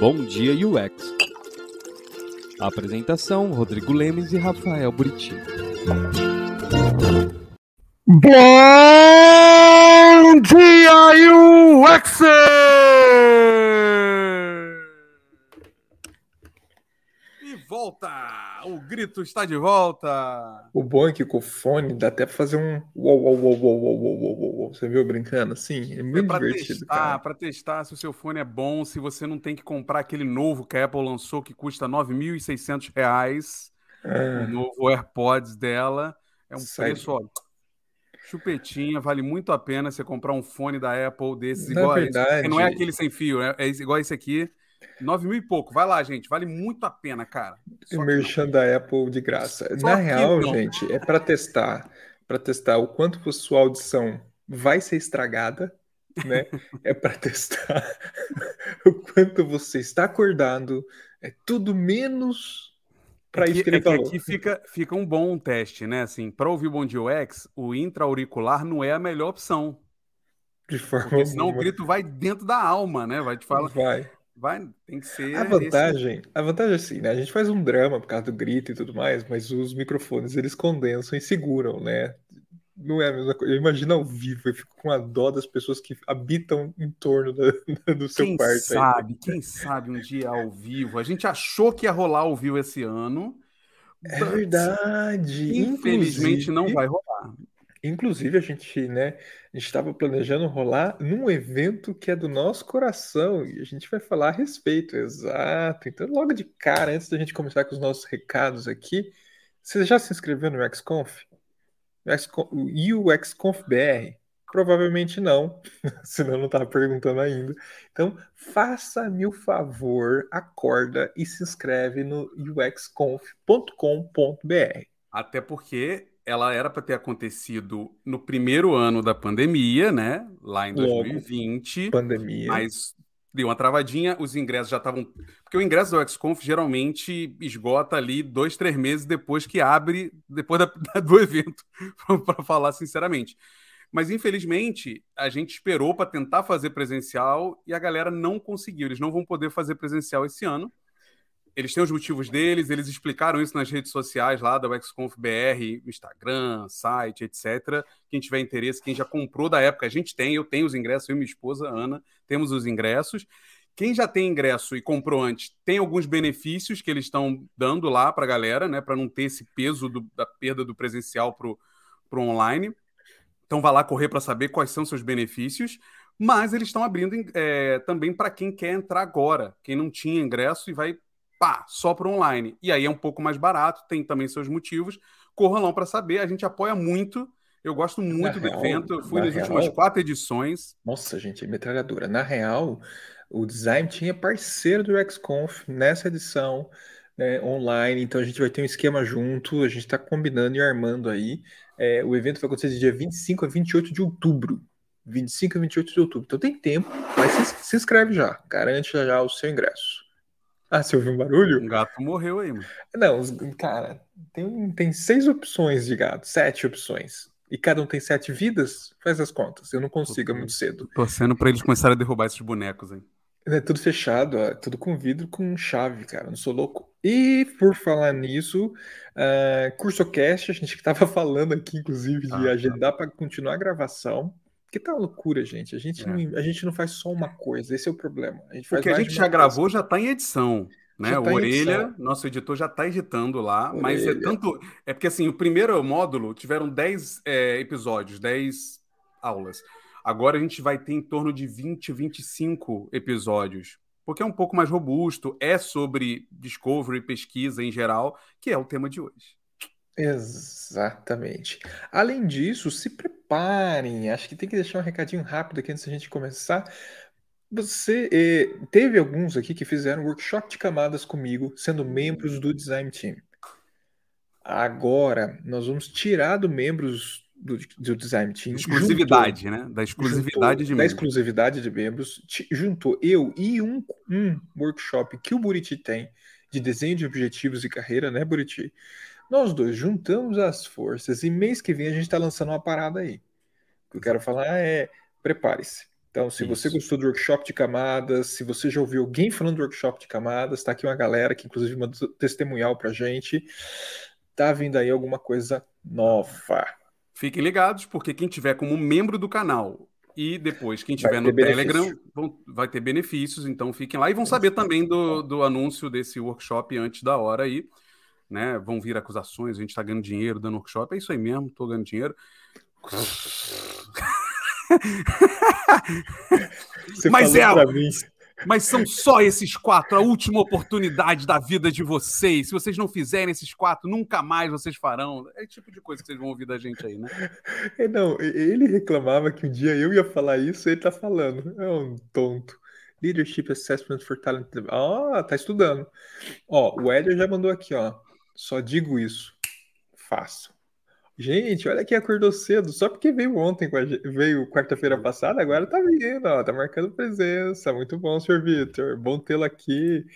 Bom Dia UX. apresentação: Rodrigo Lemes e Rafael Buriti. Bom dia, UX! E volta! O grito está de volta! O bom é que com o fone dá até pra fazer um uou, uou, uou, uou, uou, uou, uou. Você viu brincando assim? É muito é pra divertido, testar, cara. Para testar se o seu fone é bom, se você não tem que comprar aquele novo que a Apple lançou que custa 9.600 reais, Ah, o novo AirPods dela. É um preço, ó, chupetinha, vale muito a pena você comprar um fone da Apple desses Na igual a esse. verdade- Não é aquele sem fio, é, é igual esse aqui. 9 mil e pouco. Vai lá, gente. Vale muito a pena, cara. Só que merchan da Apple de graça. Só Na que real, não. gente, é pra testar, para testar o quanto a sua audição vai ser estragada, né? É pra testar o quanto você está acordado. É tudo menos pra É isso que, que ele é que aqui fica, fica um bom teste, né? Assim, para ouvir o Bom Dia UX, o intra-auricular não é a melhor opção. De forma Porque senão o alguma. grito vai dentro da alma, né? Vai te falar. Vai. Vai, tem que ser. A esse- vantagem, a vantagem é assim, né? A gente faz um drama por causa do grito e tudo mais, mas os microfones eles condensam e seguram, né? Não é a mesma coisa. Eu imagino ao vivo, eu fico com a dó das pessoas que habitam em torno da- do seu Quem quarto aí. sabe, quem sabe um dia ao vivo. A gente achou que ia rolar ao vivo esse ano. É verdade. Infelizmente não Inclusive- vai rolar. Inclusive, a gente, né, estava planejando rolar num evento que é do nosso coração e a gente vai falar a respeito, exato. Então, logo de cara, antes da gente começar com os nossos recados aqui, você já se inscreveu no UXConf? UXConf BR? Provavelmente não, senão não estava perguntando ainda. Então, faça-me o favor, acorda e se inscreve no uxconf.com.br. Até porque ela era para ter acontecido no primeiro ano da pandemia, né? Lá em Logo. 2020. Pandemia. Mas deu uma travadinha, os ingressos já estavam. Porque o ingresso do XConf geralmente esgota ali dois, três meses depois que abre, depois da- da- do evento, para falar sinceramente. Mas infelizmente a gente esperou para tentar fazer presencial e a galera não conseguiu. Eles não vão poder fazer presencial esse ano. Eles têm os motivos deles, eles explicaram isso nas redes sociais lá da XConf BR, Instagram, site, etc. Quem tiver interesse, quem já comprou da época, a gente tem, eu tenho os ingressos, eu e minha esposa, Ana, temos os ingressos. Quem já tem ingresso e comprou antes, tem alguns benefícios que eles estão dando lá para a galera, né? Para não ter esse peso do- da perda do presencial para o online. Então vá lá correr para saber quais são seus benefícios. Mas eles estão abrindo é, também para quem quer entrar agora, quem não tinha ingresso e vai pá, só para online. E aí é um pouco mais barato, tem também seus motivos. Corram lá para saber, a gente apoia muito. Eu gosto muito do real, evento. Eu fui na nas últimas real- quatro edições. Nossa, gente, é metralhadora. Na real, o design tinha parceiro do XConf nessa edição né, online, então a gente vai ter um esquema junto, a gente está combinando e armando aí. É, o evento vai acontecer de dia 25 a 28 de outubro. 25 a 28 de outubro. Então tem tempo, mas se, se inscreve já, garante já, já o seu ingresso. Ah, você ouviu um barulho? Um gato morreu aí, mano. Não, os- cara, tem, tem seis opções de gato, sete opções. E cada um tem sete vidas? Faz as contas. Eu não consigo, é muito cedo. Torcendo para eles começarem a derrubar esses bonecos aí. É tudo fechado, ó, tudo com vidro, com chave, cara. Não sou louco. E por falar nisso, uh, CursoCast, a gente que tava falando aqui, inclusive, de Ah, tá. agendar para continuar a gravação. Que tá uma loucura, gente. A gente, É. não, a gente não faz só uma coisa, esse é o problema. A O que a gente já uma gravou já está em edição. Né? O tá em Orelha, edição. nosso editor, já está editando lá, mas é Orelha. tanto. É porque assim, o primeiro módulo tiveram 10 é, episódios, 10 aulas. Agora a gente vai ter em torno de 20, 25 episódios. Porque é um pouco mais robusto, é sobre discovery, pesquisa em geral, que é o tema de hoje. Exatamente. Além disso, se preparem. Acho que tem que deixar um recadinho rápido aqui antes da gente começar. Você eh, teve alguns aqui que fizeram workshop de camadas comigo, sendo membros do Design Team. Agora, nós vamos tirar do membros do, do Design Team. Exclusividade, né? Da exclusividade juntou, de da membros. exclusividade de membros, juntou eu e um, um workshop que o Buriti tem de desenho de objetivos e carreira, né, Buriti? Nós dois juntamos as forças e mês que vem a gente está lançando uma parada aí. O que eu quero falar é: prepare-se. Então, se Isso. você gostou do workshop de camadas, se você já ouviu alguém falando do workshop de camadas, tá aqui uma galera que inclusive mandou testemunhal pra gente. Tá vindo aí alguma coisa nova. Fiquem ligados, porque quem tiver como membro do canal e depois quem tiver no Telegram vão- vai ter benefícios, então fiquem lá e vão saber também do, do anúncio desse workshop antes da hora aí. Né? Vão vir acusações, a gente tá ganhando dinheiro dando workshop. É isso aí mesmo, tô ganhando dinheiro. Mas é-. Mas são só esses quatro, a última oportunidade da vida de vocês. Se vocês não fizerem esses quatro, nunca mais vocês farão. É o tipo de coisa que vocês vão ouvir da gente aí, né? É, não, ele reclamava que um dia eu ia falar isso, ele tá falando. É um tonto. Leadership Assessment for Talent. Ó, tá estudando. Ó, o Éder já mandou aqui, ó. Só digo isso. Faço. Gente, olha quem acordou cedo, só porque veio ontem, veio quarta-feira passada, agora tá vindo, ó, tá marcando presença. Muito bom, senhor Vitor. Bom tê-lo aqui.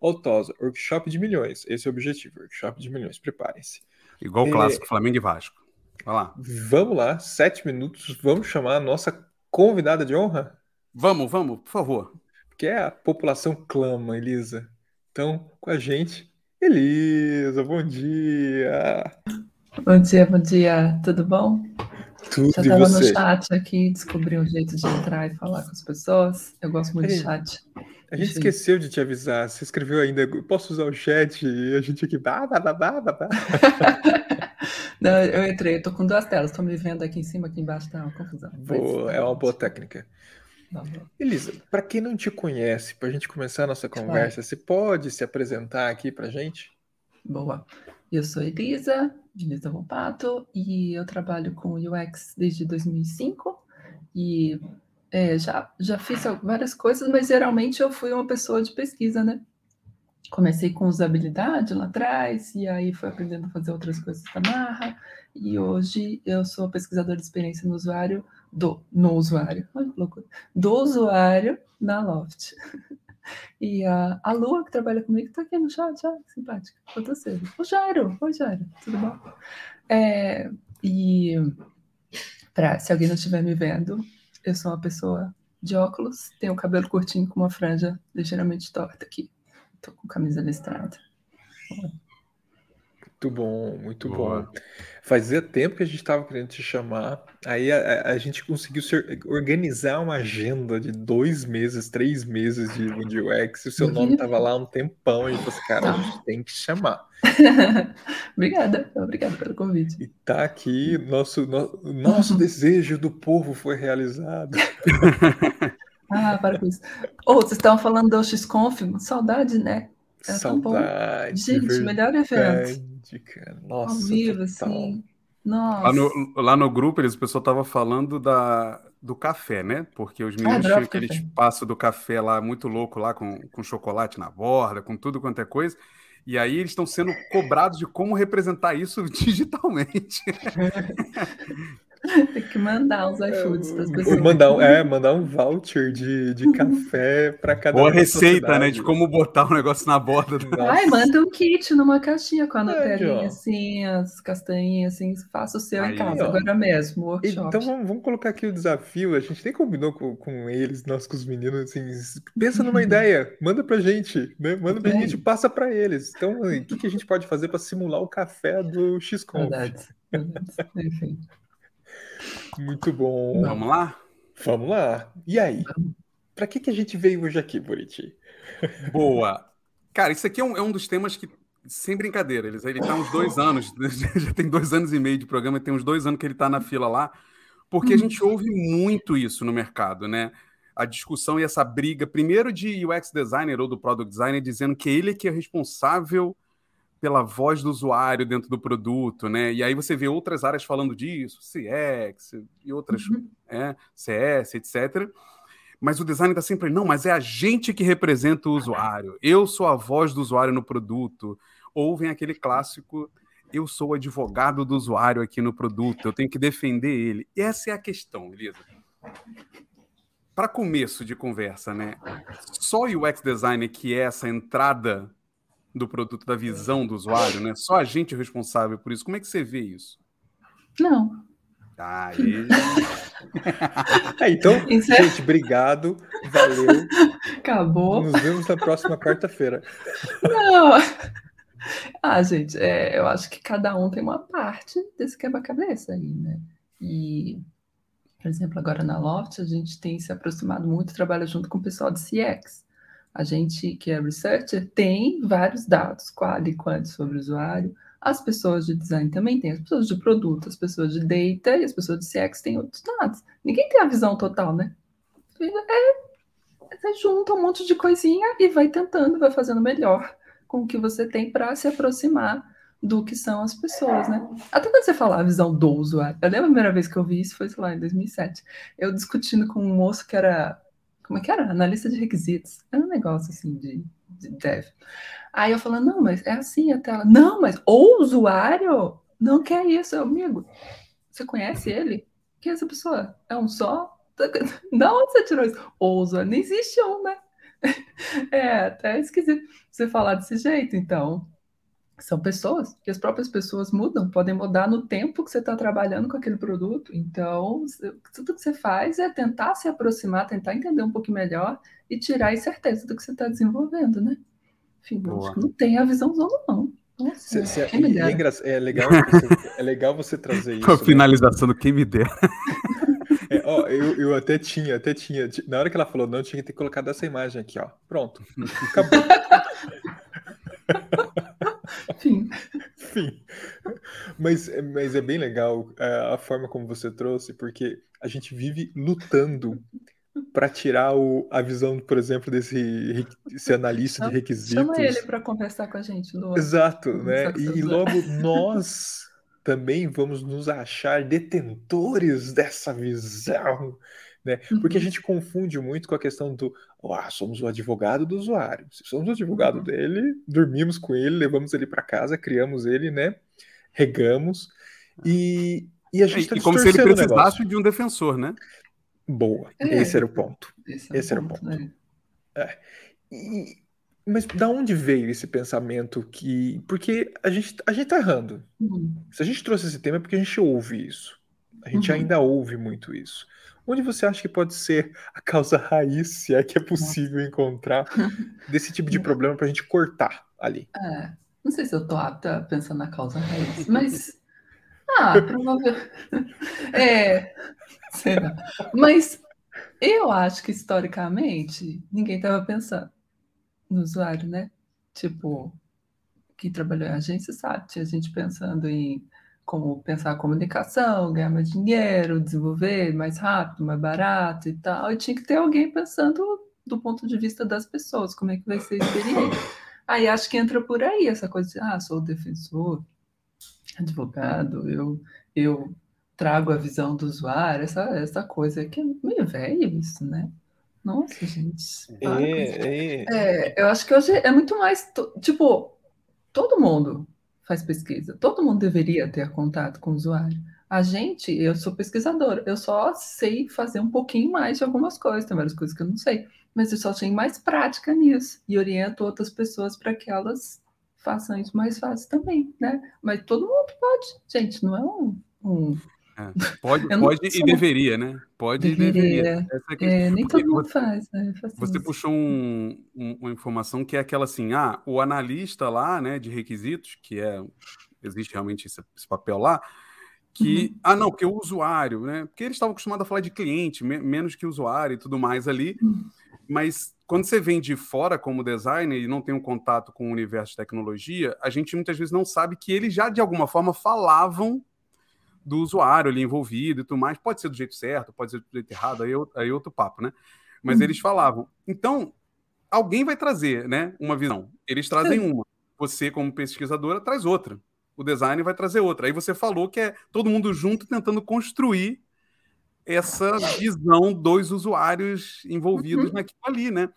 Ó, o Tosa, workshop de milhões. Esse é o objetivo, workshop de milhões. Preparem-se. Igual o É. clássico Flamengo e Vasco. Vai lá. Vamos lá, sete minutos. Vamos chamar a nossa convidada de honra, Vamos, vamos, por favor. que é a população clama, Elisa. Então, com a gente, Elisa, bom dia. Bom dia, bom dia, tudo bom? Tudo Já estava no chat aqui, descobri um jeito de entrar e falar com as pessoas. Eu gosto muito de Ei. chat. A gente esqueceu de te avisar. Você escreveu ainda, "Eu posso usar o chat? E a gente aqui, bah, bah, bah, bah, bah. Não, eu entrei, eu tô com duas telas, tô me vendo aqui em cima, aqui embaixo, tá uma confusão. Boa, é uma boa técnica. Elisa, para quem não te conhece, para a gente começar a nossa conversa, você pode se apresentar aqui pra gente? Boa. Eu sou Elisa, Elisa Volpato, e eu trabalho com UX desde 2005. E é, já, já fiz várias coisas, mas geralmente eu fui uma pessoa de pesquisa, né? Comecei com usabilidade lá atrás, e aí fui aprendendo a fazer outras coisas da Marra. E hoje eu sou pesquisadora de experiência no usuário, do, no usuário, olha que loucura, do usuário na Loft. E a, a Lua, que trabalha comigo, está aqui no chat, simpática. Quanto cedo. O Jairo, oi Jairo, tudo bom? É, e pra, se alguém não estiver me vendo, eu sou uma pessoa de óculos, tenho o cabelo curtinho com uma franja ligeiramente torta aqui. Tô com camisa listrada. Muito bom, muito Boa. bom. Fazia tempo que a gente estava querendo te chamar, aí a, a- a gente conseguiu se- organizar uma agenda de dois meses, três meses de, de UX, e o seu nome estava lá há um tempão, e gente falou assim, cara, a gente tem que chamar. obrigada, obrigada pelo convite. E tá aqui, nosso, no- nosso desejo do povo foi realizado. Ah, para com isso. Ô, vocês estavam falando do XConf, saudade, né? Tão bom. Saudade, Gente, melhor evento. Cara. Ao Nossa, vivo, total. assim. Nossa. Lá no, lá no grupo, eles, o pessoal tava falando da, do café, né? Porque os meninos adorava tinham aquele café. espaço do café lá muito louco, lá com, com chocolate na borda, com tudo quanto é coisa. E aí eles estão sendo cobrados de como representar isso digitalmente. Tem que mandar os iFoods para as pessoas. Mandar, um- é, mandar um voucher de, de café para cada Ou a receita, né? De como botar o negócio na borda. da- Nossa. Ai, manda um kit numa caixinha com a Nutelinha, ó. assim, as castanhinhas, assim, faça o seu Aí, em casa, ó. agora mesmo, workshop. Então vamos, vamos colocar aqui o desafio. A gente nem combinou com, com eles, nós com os meninos, assim, pensa numa ideia, manda pra gente, né? Manda pra Bem. gente, passa pra eles. Então, o que, que a gente pode fazer para simular o café do XCOM? Verdade, verdade. Enfim. Muito bom. Vamos lá? Vamos lá. E aí? Pra que, que a gente veio hoje aqui, Buriti? Boa. Cara, isso aqui é um, é um dos temas que, sem brincadeira, ele, ele tá uns dois anos, já tem dois anos e meio de programa, tem uns dois anos que ele tá na fila lá, porque a gente ouve muito isso no mercado, né? A discussão e essa briga, primeiro de UX designer ou do product designer, dizendo que ele é que é responsável pela voz do usuário dentro do produto, né? E aí você vê outras áreas falando disso, CX e outras, Uhum. é, CS, etc. Mas o design está sempre, não, mas é a gente que representa o usuário. Eu sou a voz do usuário no produto. Ou vem aquele clássico, eu sou o advogado do usuário aqui no produto, eu tenho que defender ele. E essa é a questão, Elisa. Para começo de conversa, né? Só o UX designer que é essa entrada do produto, da visão do usuário, né? Só a gente é responsável por isso. Como é que você vê isso? Não, Tá, aí. É, então, Isso é- gente, obrigado. Valeu. Acabou. Nos vemos na próxima quarta-feira. Não. Ah, gente, é, eu acho que cada um tem uma parte desse quebra-cabeça aí, né? E, por exemplo, agora na Loft, a gente tem se aproximado muito, trabalha junto com o pessoal de CX. A gente, que é researcher, tem vários dados, qual e quant sobre o usuário. As pessoas de design também têm, as pessoas de produto, as pessoas de data e as pessoas de CX têm outros dados. Ninguém tem a visão total, né? É, você junta um monte de coisinha e vai tentando, vai fazendo melhor com o que você tem para se aproximar do que são as pessoas, né? Até quando você fala a visão do usuário. Eu lembro a primeira vez que eu vi isso foi, sei lá, em 2007. Eu discutindo com um moço que era, como é que era? Analista de requisitos. Era um negócio assim de, de dev. Aí eu falando, não, mas é assim a tela. Não, mas o usuário não quer isso, amigo. Você conhece ele? Quem é essa pessoa? É um só? Da onde você tirou isso? O usuário, nem existe um, né? É até esquisito você falar desse jeito, então. São pessoas, e as próprias pessoas mudam, podem mudar no tempo que você está trabalhando com aquele produto. Então, tudo que você faz é tentar se aproximar, tentar entender um pouco melhor e tirar a incerteza do que você está desenvolvendo, né? Enfim, não tem a visão zona, não. Nossa, Cê- cê- quem me dera. é, engra- é legal, você, é legal você trazer isso. Né? finalização do quem me der. É, ó, eu, eu até tinha, até tinha. Na hora que ela falou não, eu tinha que ter colocado essa imagem aqui, ó. Pronto. Acabou. Enfim. Mas, mas é bem legal é, a forma como você trouxe, porque a gente vive lutando para tirar o, a visão, por exemplo, desse, desse analista de requisitos. chama ele para conversar com a gente. Exato, né? E, e logo nós também vamos nos achar detentores dessa visão, né? Porque a Uhum. gente confunde muito com a questão do, ah, somos o advogado do usuário. Se somos o advogado Uhum. dele, dormimos com ele, levamos ele para casa, criamos ele, né? Regamos e, e a gente está E como se ele precisasse de um defensor, né? Boa, É. esse era o ponto. Esse, esse era o ponto, ponto. né? E- mas da onde veio esse pensamento que. Porque a gente, a gente tá errando. Uhum. Se a gente trouxe esse tema é porque a gente ouve isso. A gente Uhum. ainda ouve muito isso. Onde você acha que pode ser a causa raiz, se é que é possível encontrar, desse tipo de problema para a gente cortar ali? É, não sei se eu tô apta a pensar na causa raiz, mas. Ah, provavelmente. É, será. Mas eu acho que historicamente ninguém estava pensando no usuário, né? Tipo, quem trabalhou em agência sabe, tinha gente pensando em como pensar a comunicação, ganhar mais dinheiro, desenvolver mais rápido, mais barato e tal. E tinha que ter alguém pensando do ponto de vista das pessoas, como é que vai ser a experiência. Aí acho que entra por aí essa coisa de, ah, sou defensor, advogado, eu, eu trago a visão do usuário, essa, essa coisa que é meio velho isso, né? Nossa, gente. É, é. É, eu acho que hoje é muito mais, tipo, todo mundo faz pesquisa, todo mundo deveria ter contato com o usuário. A gente, eu sou pesquisadora, eu só sei fazer um pouquinho mais de algumas coisas, tem várias coisas que eu não sei, mas eu só tenho mais prática nisso e oriento outras pessoas para que elas façam isso mais fácil também, né? Mas todo mundo pode, gente, não é um, um Pode, Eu não pode e deveria, né? Pode e deveria. deveria. Essa é. É, nem todo mundo você- faz, né? Faz Você isso. puxou um- um- uma informação que é aquela assim, ah, o analista lá, né, de requisitos, que é, existe realmente esse, esse papel lá, que, Uhum. ah, não, porque o usuário, né, porque eles estavam acostumados a falar de cliente, me- menos que usuário e tudo mais ali, Uhum. mas quando você vem de fora como designer e não tem um contato com o universo de tecnologia, a gente muitas vezes não sabe que eles já, de alguma forma, falavam do usuário ali envolvido e tudo mais. Pode ser do jeito certo, pode ser do jeito errado, aí, é aí é outro papo, né? Mas Uhum. eles falavam. Então, alguém vai trazer, né, uma visão. Eles trazem uma. Você, como pesquisadora, traz outra. O design vai trazer outra. Aí você falou que é todo mundo junto tentando construir essa visão dos usuários envolvidos Uhum. naquilo ali, né?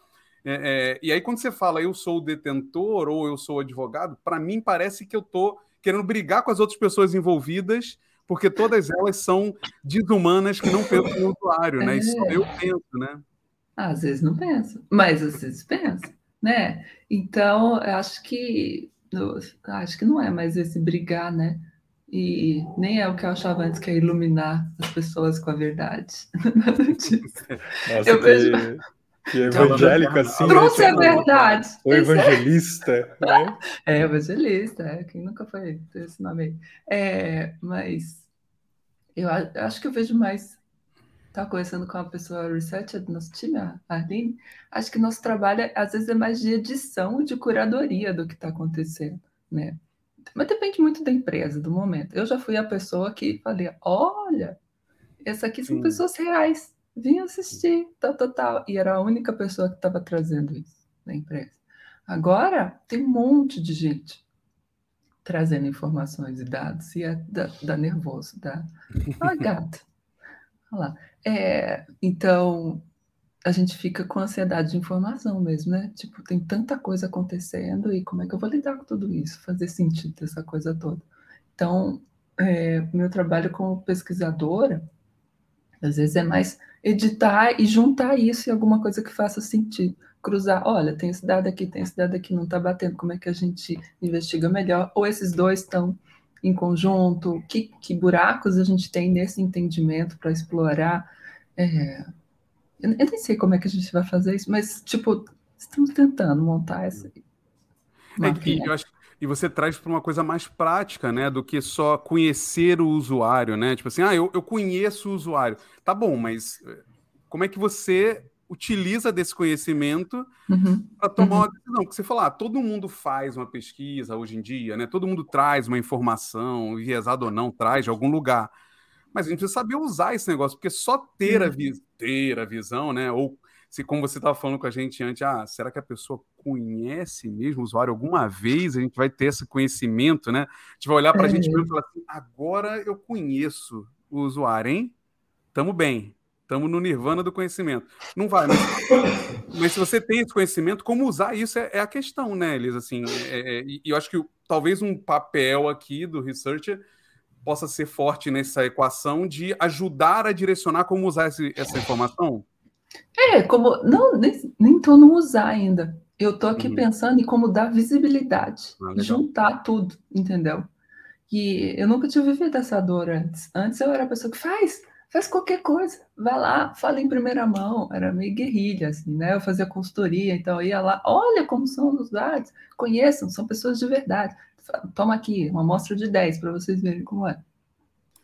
É, é, e aí, quando você fala eu sou o detentor ou eu sou o advogado, para mim parece que eu tô querendo brigar com as outras pessoas envolvidas, porque todas elas são desumanas que não pensam no usuário, né? E só É. eu penso, né? Às vezes não pensa, mas às vezes pensa, né? Então, eu acho que eu acho que não é mais esse brigar, né? E nem é o que eu achava antes, que é iluminar as pessoas com a verdade. Nada disso. Nossa, Eu que, vejo- que evangélico assim. né? Trouxe a Tipo, verdade. O evangelista, né? É, evangelista, é, quem nunca foi ter esse nome aí. É, mas eu acho que eu vejo mais. Estava conversando com uma pessoa researcher do nosso time, a Arlene. Acho que nosso trabalho, às vezes, é mais de edição, de curadoria do que está acontecendo, né? Mas depende muito da empresa, do momento. Eu já fui a pessoa que falei: olha, essas aqui são Sim. pessoas reais, vim assistir, tal, tal, tal. E era a única pessoa que estava trazendo isso na empresa. Agora, tem um monte de gente trazendo informações e dados, e é, dá, dá nervoso, dá. Ah, gato. Olha lá. É, então, a gente fica com ansiedade de informação mesmo, né? Tipo, tem tanta coisa acontecendo e como é que eu vou lidar com tudo isso? Fazer sentido dessa coisa toda. Então, é, meu trabalho como pesquisadora, às vezes é mais editar e juntar isso em alguma coisa que faça sentido. Cruzar, olha, tem esse dado aqui, tem esse dado aqui, não está batendo, como é que a gente investiga melhor? Ou esses dois estão em conjunto? Que, que buracos a gente tem nesse entendimento para explorar? É, eu, eu nem sei como é que a gente vai fazer isso, mas, tipo, estamos tentando montar essa. É, e, mapinha. eu acho- e você traz para uma coisa mais prática, né? Do que só conhecer o usuário, né? Tipo assim, ah, eu, eu conheço o usuário. Tá bom, mas eh, como é que você utiliza desse conhecimento Uhum, para tomar Uhum. uma decisão? Porque você falar, ah, todo mundo faz uma pesquisa hoje em dia, né? Todo mundo traz uma informação, enviesada ou não, traz de algum lugar. Mas a gente precisa saber usar esse negócio, porque só ter a, Uhum. vi- ter a visão, né? Ou se, como você estava falando com a gente antes, ah, será que a pessoa conhece mesmo o usuário alguma vez? A gente vai ter esse conhecimento, né? A gente vai olhar para a É. gente e falar assim: agora eu conheço o usuário, hein? Tamo bem. Estamos no nirvana do conhecimento. Não vai, mas, mas se você tem esse conhecimento, como usar isso é, é a questão, né, Elisa? Assim, é- é- e eu acho que talvez um papel aqui do researcher possa ser forte nessa equação de ajudar a direcionar como usar esse- essa informação. É, como. Não, nem, tô no usar ainda. Eu tô aqui Uhum. pensando em como dar visibilidade, Ah, juntar tudo, entendeu? E eu nunca tinha vivido essa dor antes. Antes eu era a pessoa que faz, faz qualquer coisa, vai lá, fala em primeira mão. Era meio guerrilha, assim, né? Eu fazia consultoria, então ia lá, olha como são os dados, conheçam, são pessoas de verdade. Toma aqui, uma amostra de 10 para vocês verem como é.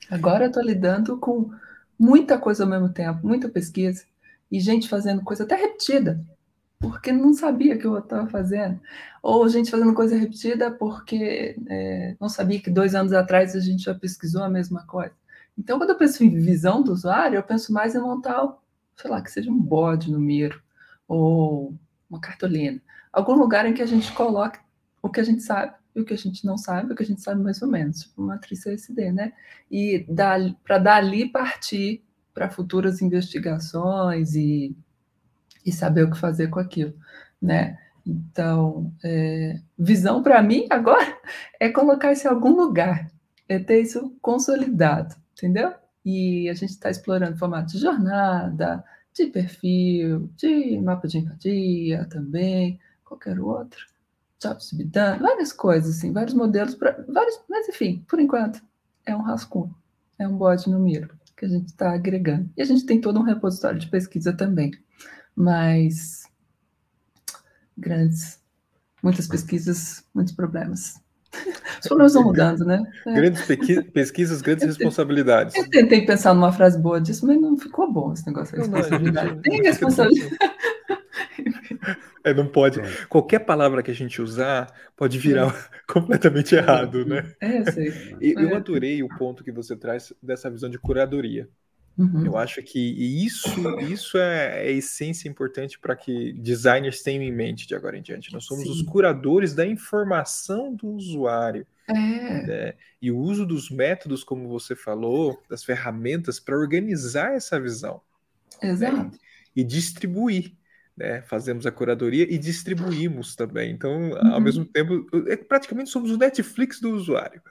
Agora eu tô lidando com muita coisa ao mesmo tempo, muita pesquisa, e gente fazendo coisa até repetida, porque não sabia que eu estava fazendo. Ou gente fazendo coisa repetida porque é, não sabia que dois anos atrás a gente já pesquisou a mesma coisa. Então, quando eu penso em visão do usuário, eu penso mais em montar, sei lá, que seja um bode no Miro, ou uma cartolina. Algum lugar em que a gente coloque o que a gente sabe e o que a gente não sabe, o que a gente sabe mais ou menos, tipo uma matriz CSD, né? E para dali partir para futuras investigações e, e saber o que fazer com aquilo, né? Então, é, visão para mim agora é colocar isso em algum lugar, é ter isso consolidado, entendeu? E a gente está explorando formato de jornada, de perfil, de mapa de empatia também, qualquer outro, job subdando, várias coisas, assim, vários modelos, pra, vários, mas enfim, por enquanto, é um rascunho, é um bode no miro que a gente está agregando. E a gente tem todo um repositório de pesquisa também, mas grandes, muitas pesquisas, muitos problemas. Os problemas vão mudando, né? É. Grandes pesquisas, grandes responsabilidades. Eu tentei pensar numa frase boa disso, mas não ficou bom esse negócio. Não, não, responsabilidade. Tem responsabilidade. É, não pode. Qualquer palavra que a gente usar pode virar completamente errado, né? É, eu sei. E eu É. adorei o ponto que você traz dessa visão de curadoria. Uhum. Eu acho que isso, isso é a essência importante para que designers tenham em mente de agora em diante. Nós somos Sim. os curadores da informação do usuário. É, né? E o uso dos métodos, como você falou, das ferramentas para organizar essa visão exato. e distribuir. Né? Fazemos a curadoria e distribuímos também. Então, ao Uhum. mesmo tempo, é, praticamente somos o Netflix do usuário.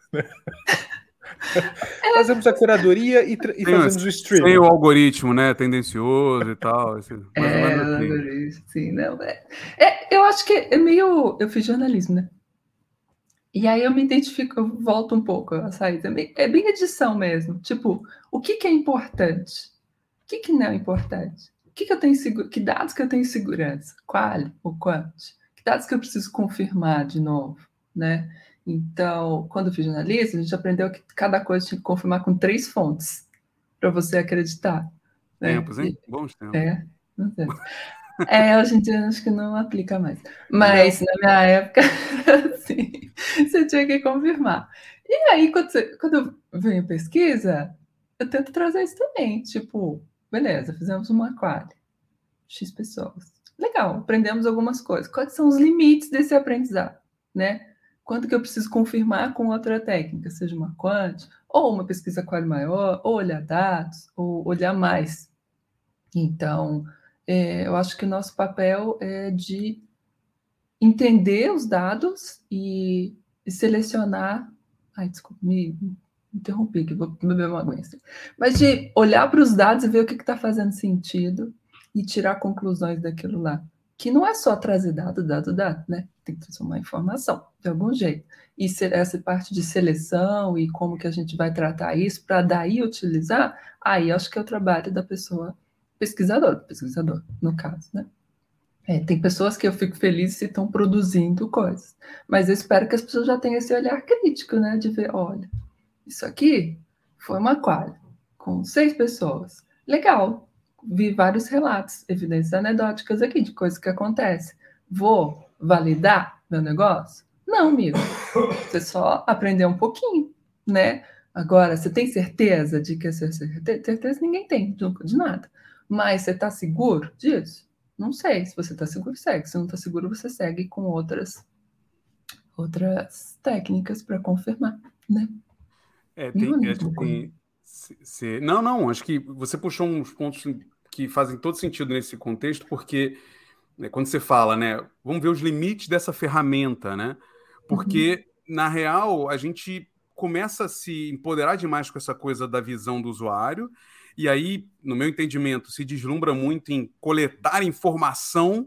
É. fazemos a curadoria e, e Tem fazemos o streaming. Sem o algoritmo, né? Tendencioso e tal. mais ou É, assim. algoritmo, sim, não, é, é, eu acho que é meio. Eu fiz jornalismo, né? E aí eu me identifico, eu volto um pouco a saída. É bem edição mesmo. Tipo, o que, que é importante? O que, que não é importante? O que, que eu tenho seguro? Que dados que eu tenho segurança? Qual ou quantos? Que dados que eu preciso confirmar de novo, né? Então, quando eu fiz jornalismo, a gente aprendeu que cada coisa tinha que confirmar com três fontes para você acreditar. Né? Tempos, hein? Bons tempos. É, não sei. É, hoje em dia acho que não aplica mais. Mas na minha época, sim, você tinha que confirmar. E aí, quando, você, quando eu venho pesquisa, eu tento trazer isso também. Tipo, beleza, fizemos uma quali, X pessoas. Legal, aprendemos algumas coisas. Quais são os limites desse aprendizado, né? Quanto que eu preciso confirmar com outra técnica, seja uma quant, ou uma pesquisa quali maior, ou olhar dados, ou olhar mais. Então, é, eu acho que o nosso papel é de entender os dados e, e selecionar. Ai, desculpa, me, interrompi, que vou beber uma aguinha. Mas de olhar para os dados e ver o que está fazendo sentido e tirar conclusões daquilo lá. Que não é só trazer dado, dado, dado, né? Tem que transformar informação, de algum jeito. E essa parte de seleção e como que a gente vai tratar isso para daí utilizar, aí acho que é o trabalho da pessoa pesquisador, pesquisador, no caso, né? É, tem pessoas que eu fico feliz se estão produzindo coisas, mas eu espero que as pessoas já tenham esse olhar crítico, né? De ver, olha, isso aqui foi uma quadra com seis pessoas. Legal, vi vários relatos, evidências anedóticas aqui de coisas que acontecem. Vou validar meu negócio? Não, amigo. Você só aprendeu um pouquinho, né? Agora, você tem certeza de que essa certeza? Certeza ninguém tem, de nada. Mas você está seguro disso? Não sei. Se você está seguro, segue. Se não está seguro, você segue com outras outras técnicas para confirmar, né? É, tem, é, tem se, se, não, não, acho que você puxou uns pontos que fazem todo sentido nesse contexto, porque né, quando você fala, né, vamos ver os limites dessa ferramenta, né? Porque, uhum. na real, a gente começa a se empoderar demais com essa coisa da visão do usuário e aí, no meu entendimento, se deslumbra muito em coletar informação.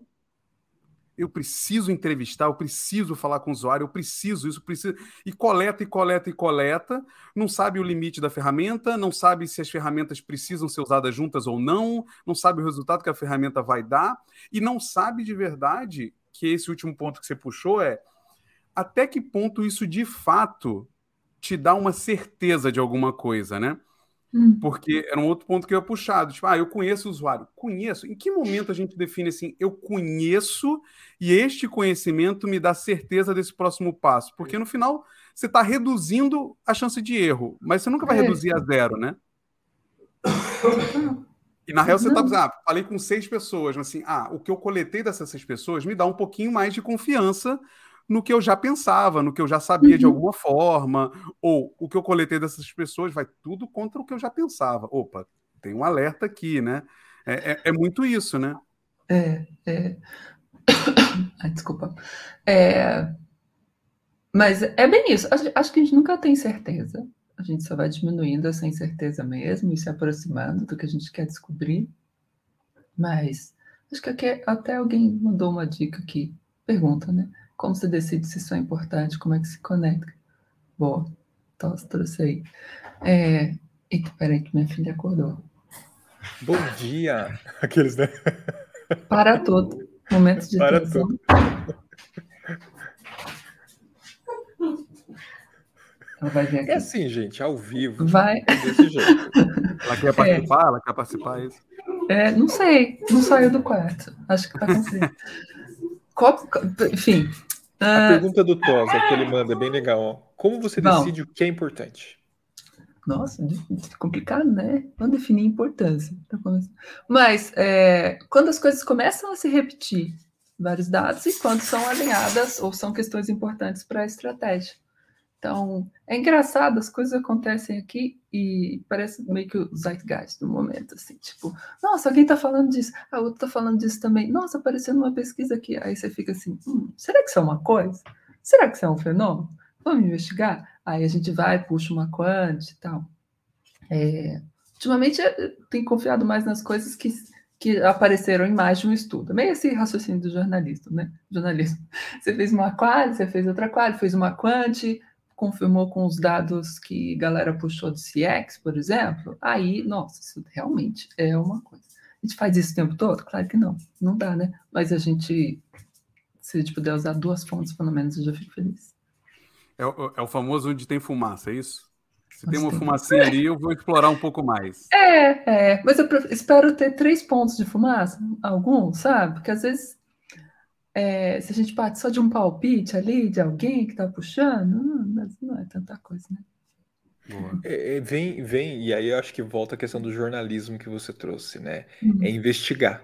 Eu preciso entrevistar, eu preciso falar com o usuário, eu preciso isso, preciso. E coleta, e coleta, e coleta. Não sabe o limite da ferramenta, não sabe se as ferramentas precisam ser usadas juntas ou não, não sabe o resultado que a ferramenta vai dar, e não sabe de verdade que esse último ponto que você puxou é até que ponto isso de fato te dá uma certeza de alguma coisa, né? Hum. Porque era um outro ponto que eu ia puxado. Tipo, ah, eu conheço o usuário. Conheço. Em que momento a gente define assim, eu conheço e este conhecimento me dá certeza desse próximo passo? Porque no final você está reduzindo a chance de erro, mas você nunca vai é. reduzir a zero, né? E na real você está ah, falei com seis pessoas, mas assim, ah, o que eu coletei dessas seis pessoas me dá um pouquinho mais de confiança no que eu já pensava, no que eu já sabia uhum. de alguma forma, ou o que eu coletei dessas pessoas vai tudo contra o que eu já pensava. Opa, tem um alerta aqui, né? É, é, é muito isso, né? É, é... Ai, desculpa. É... Mas é bem isso. Acho que a gente nunca tem certeza. A gente só vai diminuindo essa incerteza mesmo e se aproximando do que a gente quer descobrir. Mas acho que aqui, até alguém mandou uma dica aqui. Pergunta, né? Como você decide se isso é importante? Como é que se conecta? Boa. Então, você trouxe aí. É... Eita, peraí que minha filha acordou. Bom dia! Aqueles, né? Para tudo. Momento de Para atenção. tudo. Ela vai vir aqui. É assim, gente, ao vivo. Vai. Desse jeito. Ela quer participar? É. Ela quer participar? É isso? É, não sei. Não saiu do quarto. Acho que vai conseguir. enfim. A uh... pergunta do Tosa que ele manda é bem legal. Ó. Como você decide Bom, o que é importante? Nossa, complicado, né? Não definir importância. Tá Mas é, quando as coisas começam a se repetir, vários dados, e quando são alinhadas ou são questões importantes para a estratégia. Então, é engraçado, as coisas acontecem aqui e parece meio que o zeitgeist do momento, assim, tipo, nossa, alguém está falando disso, a outra está falando disso também, nossa, apareceu numa pesquisa aqui, aí você fica assim, hum, será que isso é uma coisa? Será que isso é um fenômeno? Vamos investigar? Aí a gente vai, puxa uma quant e tal. É, ultimamente eu tenho confiado mais nas coisas que, que apareceram em mais de um estudo. Meio esse raciocínio do jornalista, né? Jornalismo. Você fez uma quali, você fez outra quali, fez uma quant, confirmou com os dados que galera puxou do CX, por exemplo. Aí, nossa, isso realmente é uma coisa. A gente faz isso o tempo todo? Claro que não, não dá, né? Mas a gente, se a gente puder usar duas fontes, pelo menos, eu já fico feliz. É, o- é o famoso onde tem fumaça, é isso? Se tem uma fumacinha ali, eu vou explorar um pouco mais. É, é, mas eu espero ter três pontos de fumaça, algum, sabe? Porque às vezes, é, se a gente parte só de um palpite ali, de alguém que tá puxando, hum, mas não é tanta coisa, né? É, é, vem, vem, e aí eu acho que volta a questão do jornalismo que você trouxe, né? Uhum. É investigar,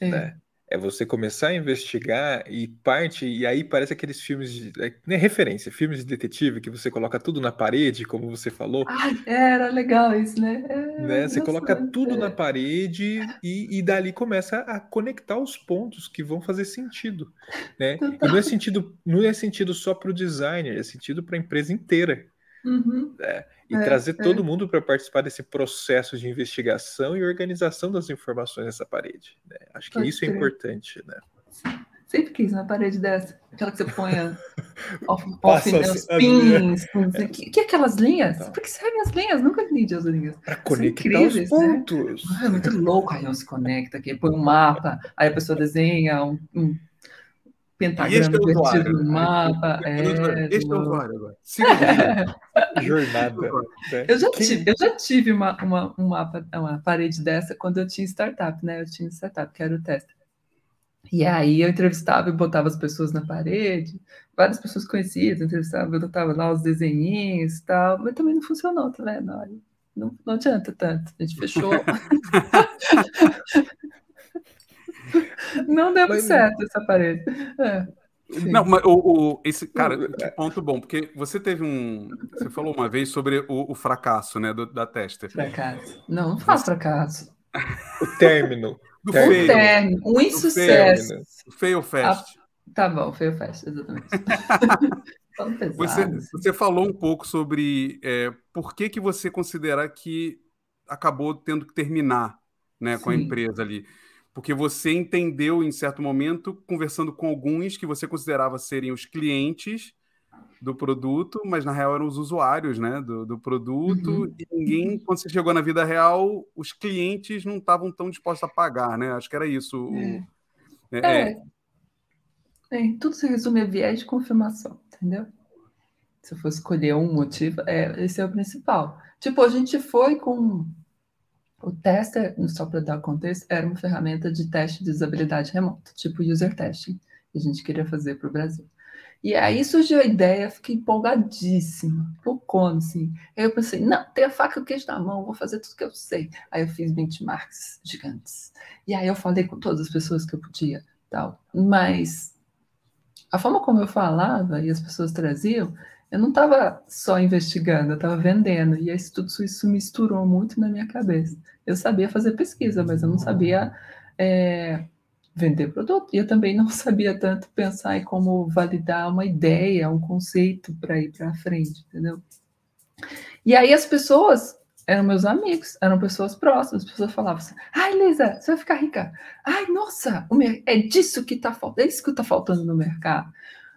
É. né? É você começar a investigar e parte, e aí parece aqueles filmes de, é, né, referência, filmes de detetive que você coloca tudo na parede, como você falou, Ai, era legal isso, né? É, né? Você coloca tudo é. na parede e, e dali começa a conectar os pontos que vão fazer sentido, né? E não é sentido, não é sentido só para o designer, é sentido para a empresa inteira. Uhum. E É, trazer é. todo mundo para participar desse processo de investigação e organização das informações nessa parede. né? Acho que Pode isso é crer. importante, né? Sempre quis uma parede dessa. Aquela que você põe off, off Passa né, os pins. com- Que, que aquelas linhas? Então. Por que servem as linhas? Nunca entendi as linhas. Para conectar os né? pontos. Ah, é muito louco. Aí não se conecta aqui, põe um mapa, aí a pessoa desenha um, um Este pentagrama é o no mapa. É, Este é o louco. usuário agora. Siga o vídeo. Jornada. né? Eu já Quem- tive, eu já tive uma, uma, um mapa, uma parede dessa quando eu tinha startup, né? Eu tinha startup, que era o tester. E aí eu entrevistava e botava as pessoas na parede, várias pessoas conhecidas, eu entrevistava, eu botava lá os desenhinhos e tal, mas também não funcionou, tá vendo? Olha, Não, não adianta tanto. A gente fechou. não deu Mas- certo essa parede. É. Não, mas o, o- esse cara, que ponto bom, porque você teve um. Você falou uma vez sobre o, o fracasso, né, do- da tester. Fracasso. Não, não faz fracasso. O término. Do Término. Um feio, término, um insucesso. do fail fest. Tá bom, feio fest, exatamente. Você, você falou um pouco sobre é, por que, que você considera que acabou tendo que terminar né, com a empresa ali. Porque você entendeu em certo momento, conversando com alguns que você considerava serem os clientes do produto, mas na real eram os usuários né, do, do produto, Uhum. e ninguém, quando você chegou na vida real, os clientes não estavam tão dispostos a pagar, né? Acho que era isso. o- É. é, É. é, É, tudo se resume a viés de confirmação, entendeu? Se eu for escolher um motivo, é, esse é o principal. Tipo, a gente foi com o tester, só para dar contexto, era uma ferramenta de teste de usabilidade remota, tipo user testing, que a gente queria fazer para o Brasil. E aí surgiu a ideia, fiquei empolgadíssima, loucona, assim. Aí eu pensei, não, tem a faca e o queijo na mão, vou fazer tudo que eu sei. Aí eu fiz benchmarks gigantes. E aí eu falei com todas as pessoas que eu podia, tal. Mas a forma como eu falava e as pessoas traziam, eu não estava só investigando, eu estava vendendo. E isso tudo isso misturou muito na minha cabeça. Eu sabia fazer pesquisa, mas eu não sabia é, vender produto. E eu também não sabia tanto pensar em como validar uma ideia, um conceito para ir para frente, entendeu? E aí as pessoas eram meus amigos, eram pessoas próximas, as pessoas falavam assim, ai, Lisa, você vai ficar rica. Ai, nossa, é disso que está faltando, é isso que está faltando no mercado.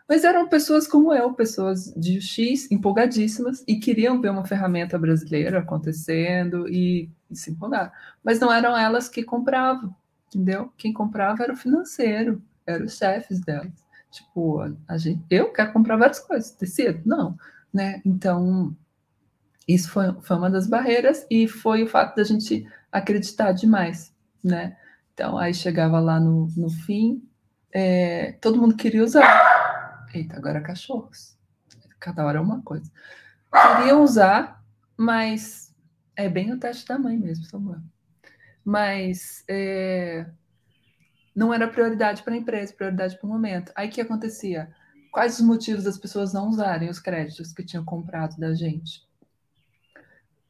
Mas eram pessoas como eu, pessoas de X, empolgadíssimas, e queriam ver uma ferramenta brasileira acontecendo e, e se empolgar. Mas não eram elas que compravam, entendeu? Quem comprava era o financeiro, eram os chefes delas. Tipo, a, gente, eu quero comprar várias coisas, tecido? Não, né? Então, isso foi, foi uma das barreiras e foi o fato da gente acreditar demais, né? Então, aí chegava lá no, no fim, é, todo mundo queria usar. Eita, agora cachorros. Cada hora é uma coisa. Queriam usar, mas é bem o teste da mãe mesmo, Samuel. Mas é, não era prioridade para a empresa, prioridade para o momento. Aí o que acontecia? Quais os motivos das pessoas não usarem os créditos que tinham comprado da gente?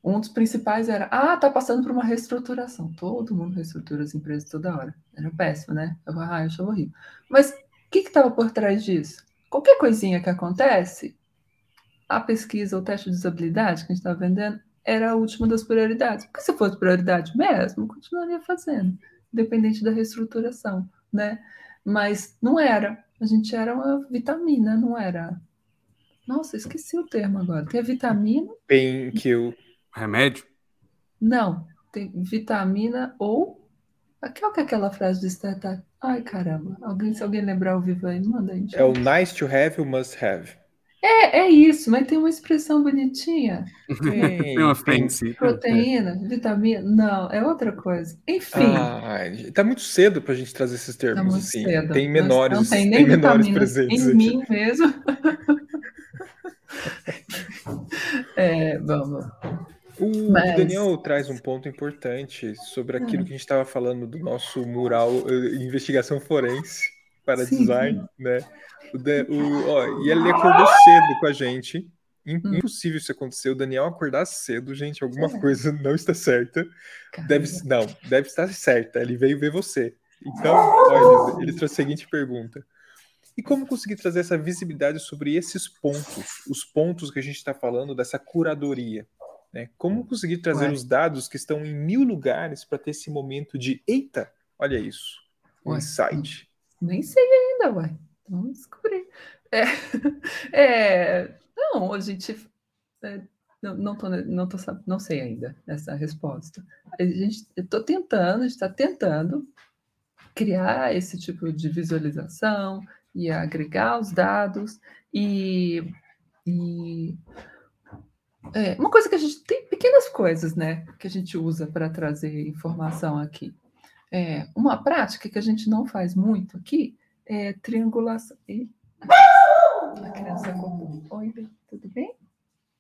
Um dos principais era, ah, tá passando por uma reestruturação. Todo mundo reestrutura as empresas toda hora. Era péssimo, né? Eu, ah, eu achava horrível. Mas o que estava por trás disso? Qualquer coisinha que acontece, a pesquisa, o teste de usabilidade que a gente estava vendendo, era a última das prioridades. Porque se fosse prioridade mesmo, eu continuaria fazendo. dependente da reestruturação, né? Mas não era. A gente era uma vitamina, não era. Nossa, esqueci o termo agora. Tem a vitamina. Painkiller. Remédio? Não, tem vitamina ou. Qual que é aquela frase do startup? Ai, caramba. Alguém, se alguém lembrar ao vivo aí, manda aí. É o nice to have, o must have. É, é isso, mas tem uma expressão bonitinha. Tem uma fancy. Proteína, vitamina. Não, é outra coisa. Enfim. Ah, tá muito cedo pra gente trazer esses termos Tá muito assim. cedo. Tem menores, não tem tem, nem menores vitaminas presentes em aqui. mim mesmo. É, vamos. O Mas- Daniel traz um ponto importante sobre aquilo que a gente estava falando do nosso mural eh, investigação forense para Sim. design, né? O o- ó, e ele acordou cedo com a gente. Hum. Impossível isso acontecer. O Daniel acordar cedo, gente, alguma coisa não está certa. Deve, não, deve estar certa. Ele veio ver você. Então, olha, ele trouxe a seguinte pergunta. E como conseguir trazer essa visibilidade sobre esses pontos, os pontos que a gente está falando dessa curadoria? Né? Como conseguir trazer Ué. os dados que estão em mil lugares para ter esse momento de eita, olha isso, um insight. Nem sei ainda, ué. Vamos descobrir. É, é, não, a gente. é, não, não, tô, não, tô, não sei ainda essa resposta. A gente, estou tentando, a gente está tentando criar esse tipo de visualização e agregar os dados e, e é, uma coisa que a gente tem pequenas coisas, né, que a gente usa para trazer informação aqui. É, uma prática que a gente não faz muito aqui é triangulação. Ih, a criança acordou. Oi, Bê, tudo bem?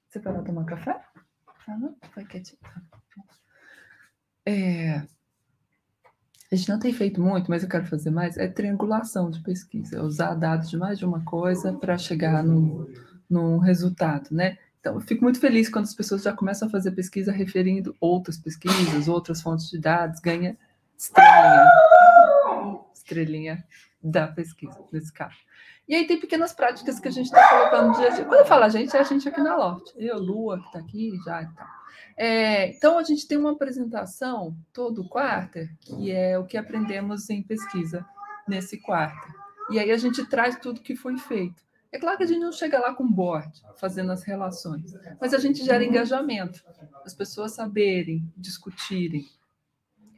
Você vai lá tomar café? Ah, não? Quietinho. É, a gente não tem feito muito, mas eu quero fazer mais, é triangulação de pesquisa, usar dados de mais de uma coisa para chegar num, num resultado, né? Então, eu fico muito feliz quando as pessoas já começam a fazer pesquisa referindo outras pesquisas, outras fontes de dados, ganha estrelinha, estrelinha da pesquisa, nesse caso. E aí tem pequenas práticas que a gente está colocando no dia a dia. Quando eu falo a gente, é a gente aqui na Loft. Eu, Lua, que está aqui, já e tal. É, então, a gente tem uma apresentação todo quarta, que é o que aprendemos em pesquisa nesse quarto. E aí a gente traz tudo que foi feito. É claro que a gente não chega lá com board, fazendo as relações, mas a gente gera engajamento, as pessoas saberem, discutirem,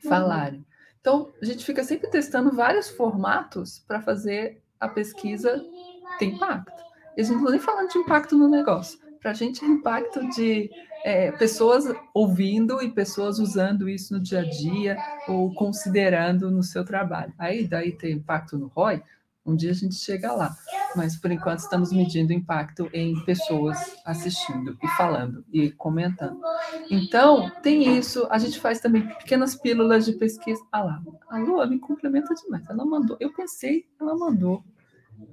falarem. Então, a gente fica sempre testando vários formatos para fazer a pesquisa ter impacto. E a gente não está nem falando de impacto no negócio. Para a gente é impacto de é, pessoas ouvindo e pessoas usando isso no dia a dia ou considerando no seu trabalho. Aí, daí ter impacto no ROI, um dia a gente chega lá. Mas, por enquanto, estamos medindo o impacto em pessoas assistindo e falando e comentando. Então, tem isso. A gente faz também pequenas pílulas de pesquisa. Ah lá, a Lua me complementa demais. Ela mandou. Eu pensei, ela mandou.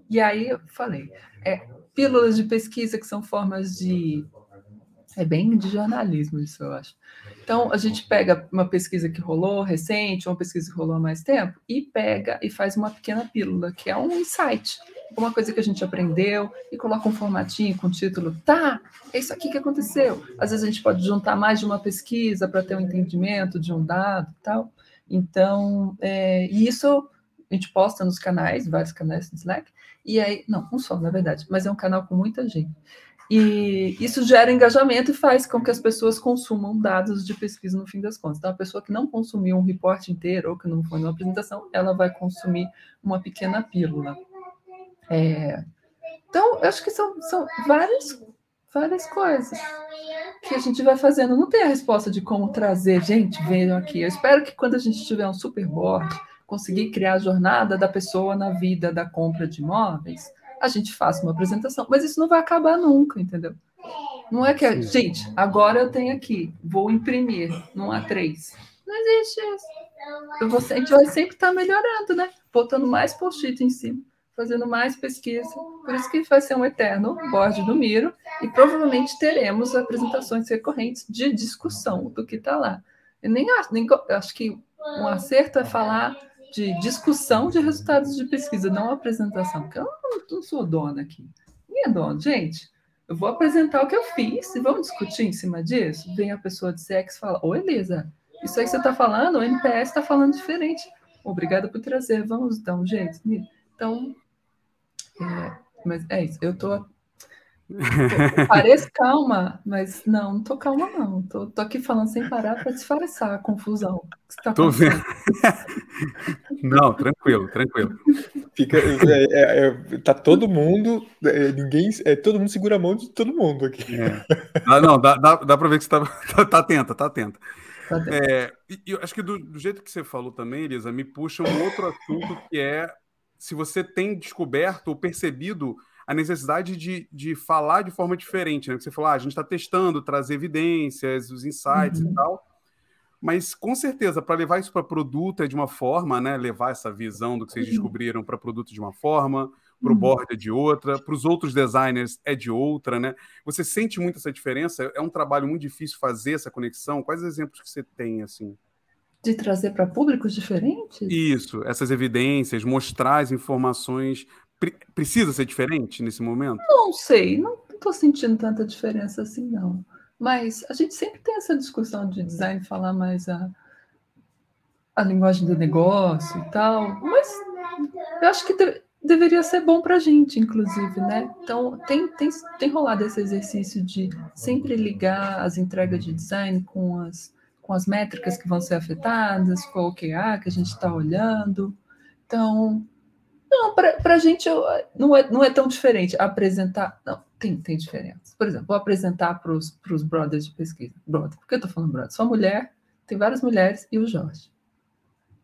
E aí eu falei, é, pílulas de pesquisa que são formas de. É bem de jornalismo isso, eu acho. Então, a gente pega uma pesquisa que rolou recente, uma pesquisa que rolou há mais tempo, e pega e faz uma pequena pílula, que é um insight, uma coisa que a gente aprendeu, e coloca um formatinho com o título, tá, é isso aqui que aconteceu. Às vezes a gente pode juntar mais de uma pesquisa para ter um entendimento de um dado tal. Então, é, e isso a gente posta nos canais, vários canais do Slack, e aí, não, um só, na verdade, mas é um canal com muita gente. E isso gera engajamento e faz com que as pessoas consumam dados de pesquisa no fim das contas. Então, a pessoa que não consumiu um reporte inteiro ou que não foi numa apresentação, ela vai consumir uma pequena pílula. É, então, eu acho que são, são várias, várias coisas que a gente vai fazendo. Não tem a resposta de como trazer, gente, venham aqui. Eu espero que quando a gente tiver um superboard, conseguir criar a jornada da pessoa na vida da compra de imóveis, a gente faça uma apresentação. Mas isso não vai acabar nunca, entendeu? Não é que, a- gente, agora eu tenho aqui, vou imprimir num A3. Não existe isso. Eu vou- a gente vai sempre estar melhorando, né? Botando mais post-it em cima, fazendo mais pesquisa. Por isso que vai ser um eterno board do Miro e provavelmente teremos apresentações recorrentes de discussão do que está lá. Eu nem acho, nem, eu acho que um acerto é falar de discussão de resultados de pesquisa, não apresentação, porque eu não, não sou dona aqui. É dono, gente. Eu vou apresentar o que eu fiz e vamos discutir em cima disso. Vem a pessoa de sexo e fala: Oi, Elisa, isso aí que você está falando, o NPS está falando diferente. Obrigada por trazer, vamos um jeito. Então, é, mas é isso, eu estou Pareço calma, mas não, não tô calma, não. Tô, tô aqui falando sem parar para disfarçar a confusão. Que tá tô vendo. não, tranquilo, tranquilo. Fica, é, é, é, tá todo mundo, é, ninguém, é, todo mundo segura a mão de todo mundo aqui. É. Ah, não, dá, dá, dá para ver que você tá, tá, tá atenta, tá atenta. Tá é, e eu acho que do, do, jeito que você falou também, Elisa, me puxa um outro assunto que é se você tem descoberto ou percebido a necessidade de, de falar de forma diferente, né? você falou, ah, a gente está testando, trazer evidências, os insights uhum. e tal. Mas com certeza, para levar isso para produto é de uma forma, né? Levar essa visão do que vocês uhum. descobriram para produto de uma forma, para o uhum. board é de outra, para os outros designers é de outra, né? Você sente muito essa diferença? É um trabalho muito difícil fazer essa conexão? Quais exemplos que você tem, assim? De trazer para públicos diferentes? Isso, essas evidências, mostrar as informações precisa ser diferente nesse momento? Não sei, não estou sentindo tanta diferença assim, não. Mas a gente sempre tem essa discussão de design falar mais a, a linguagem do negócio e tal, mas eu acho que de, deveria ser bom para a gente, inclusive, né? Então, tem, tem, tem rolado esse exercício de sempre ligar as entregas de design com as, com as métricas que vão ser afetadas, com o OKR que a gente está olhando. Então, não, para a gente não é, não é tão diferente apresentar. Não, tem, tem diferença. Por exemplo, vou apresentar para os brothers de pesquisa. Brother, por que eu estou falando brother? Sou mulher, tem várias mulheres e o Jorge.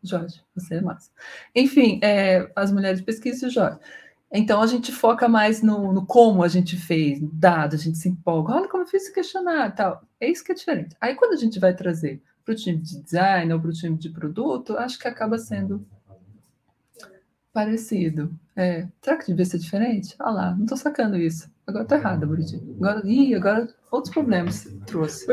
Jorge, você é massa. Enfim, é, as mulheres de pesquisa e o Jorge. Então a gente foca mais no, no como a gente fez, dado, a gente se empolga. Olha como eu fiz esse questionário tal. É isso que é diferente. Aí quando a gente vai trazer para o time de design ou para o time de produto, acho que acaba sendo Parecido. É. Será que devia ser diferente? Ah lá, não tô sacando isso. Agora tá errado, Bonitinho. Agora, ih, agora outros problemas trouxe.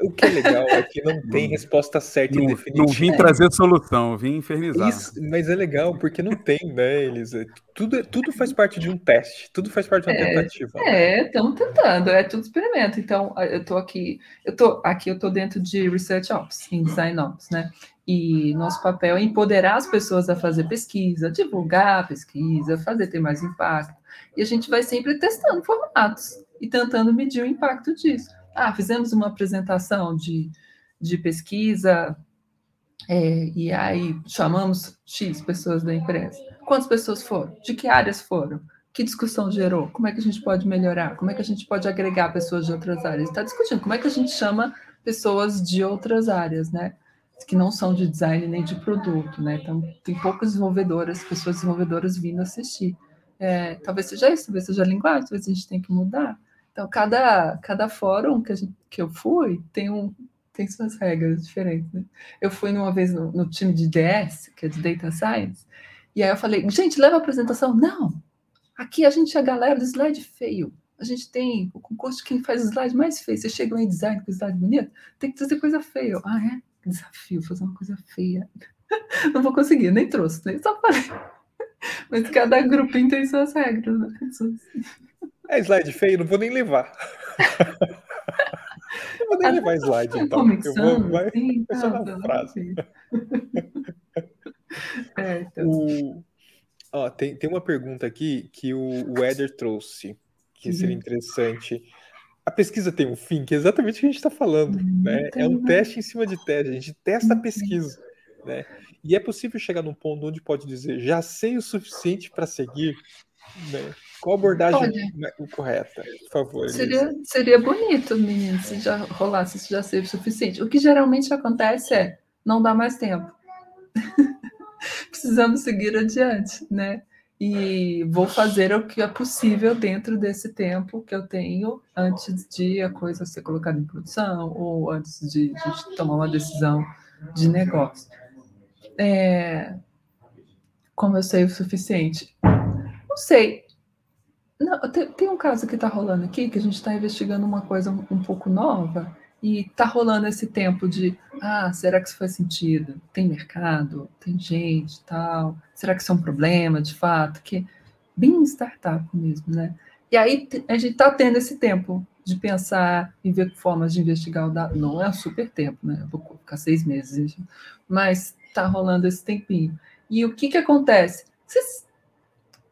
O que é legal é que não tem resposta certa não, e definitiva. Não vim trazer solução, vim infernizar. Isso, mas é legal porque não tem, né, Elisa? Tudo, tudo faz parte de um teste, tudo faz parte de uma é, tentativa. É, estamos tentando, é tudo experimento. Então, eu tô aqui, eu tô aqui, eu tô dentro de Research Ops, em Design Ops, né? E nosso papel é empoderar as pessoas a fazer pesquisa, divulgar a pesquisa, fazer ter mais impacto. E a gente vai sempre testando formatos e tentando medir o impacto disso. Ah, fizemos uma apresentação de, de pesquisa é, e aí chamamos X pessoas da empresa. Quantas pessoas foram? De que áreas foram? Que discussão gerou? Como é que a gente pode melhorar? Como é que a gente pode agregar pessoas de outras áreas? Está discutindo como é que a gente chama pessoas de outras áreas, né? que não são de design nem de produto, né? Então, tem poucas desenvolvedoras, pessoas desenvolvedoras vindo assistir. É, talvez seja isso, talvez seja a linguagem, talvez a gente tenha que mudar. Então, cada, cada fórum que, gente, que eu fui tem, um, tem suas regras diferentes. Né? Eu fui uma vez no, no, time de DS, que é de Data Science, e aí eu falei, gente, leva a apresentação. Não, aqui a gente é a galera do slide feio. A gente tem o concurso de quem faz o slide mais feio. Você chega em design com slide bonito, tem que trazer coisa feia. Ah, é? desafio, fazer uma coisa feia. Não vou conseguir, nem trouxe, nem só falei. Mas cada grupinho tem suas regras, né? É slide feio, não vou nem levar. não vou nem levar slide, então. Eu vou, vai, sim, tá, na frase. É, então. o, ó, tem, tem uma pergunta aqui que o, o Eder trouxe, que seria uhum. interessante a pesquisa tem um fim, que é exatamente o que a gente está falando. Né? É um teste em cima de teste, a gente testa a pesquisa. Né? E é possível chegar num ponto onde pode dizer, já sei o suficiente para seguir. Né? Qual abordagem é correta, por favor? Seria, seria bonito, menino, se já rolasse, se já sei o suficiente. O que geralmente acontece é, não dá mais tempo. Precisamos seguir adiante, né? e vou fazer o que é possível dentro desse tempo que eu tenho antes de a coisa ser colocada em produção ou antes de, de tomar uma decisão de negócio. É, como eu sei o suficiente? Não sei. Não, tem, tem, um caso que está rolando aqui que a gente está investigando uma coisa um, um pouco nova e tá rolando esse tempo de, ah, será que isso faz sentido? Tem mercado? Tem gente tal? Será que isso é um problema, de fato? Que bem startup mesmo, né? E aí a gente tá tendo esse tempo de pensar e ver formas de investigar o dado. Não é um super tempo, né? Eu vou ficar seis meses, mas está rolando esse tempinho. E o que, que acontece? Vocês...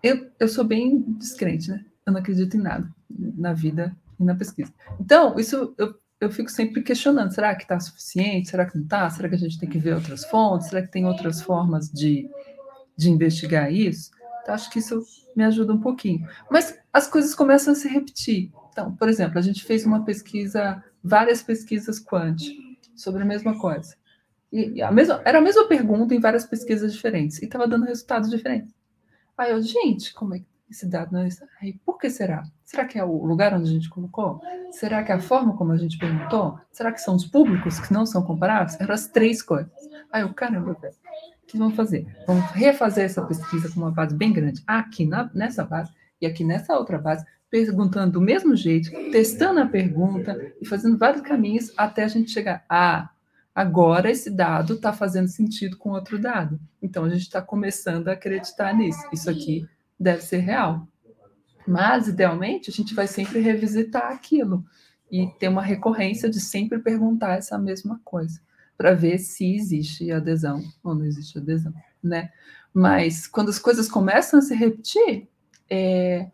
Eu, eu sou bem descrente, né? Eu não acredito em nada na vida e na pesquisa. Então, isso eu, eu fico sempre questionando: será que está suficiente? Será que não está? Será que a gente tem que ver outras fontes? Será que tem outras formas de, de investigar isso? Então, acho que isso me ajuda um pouquinho. Mas as coisas começam a se repetir. Então, por exemplo, a gente fez uma pesquisa, várias pesquisas quant sobre a mesma coisa. E a mesma, era a mesma pergunta em várias pesquisas diferentes e estava dando resultados diferentes. Aí eu, gente, como é que esse dado não é? Aí, por que será? Será que é o lugar onde a gente colocou? Será que é a forma como a gente perguntou? Será que são os públicos que não são comparáveis? Eram as três coisas. Aí eu, caramba, velho que vamos fazer? Vamos refazer essa pesquisa com uma base bem grande aqui na, nessa base e aqui nessa outra base, perguntando do mesmo jeito, testando a pergunta e fazendo vários caminhos até a gente chegar. Ah, agora esse dado está fazendo sentido com outro dado. Então a gente está começando a acreditar nisso. Isso aqui deve ser real. Mas, idealmente, a gente vai sempre revisitar aquilo e ter uma recorrência de sempre perguntar essa mesma coisa para ver se existe adesão ou não existe adesão, né? Mas quando as coisas começam a se repetir, é,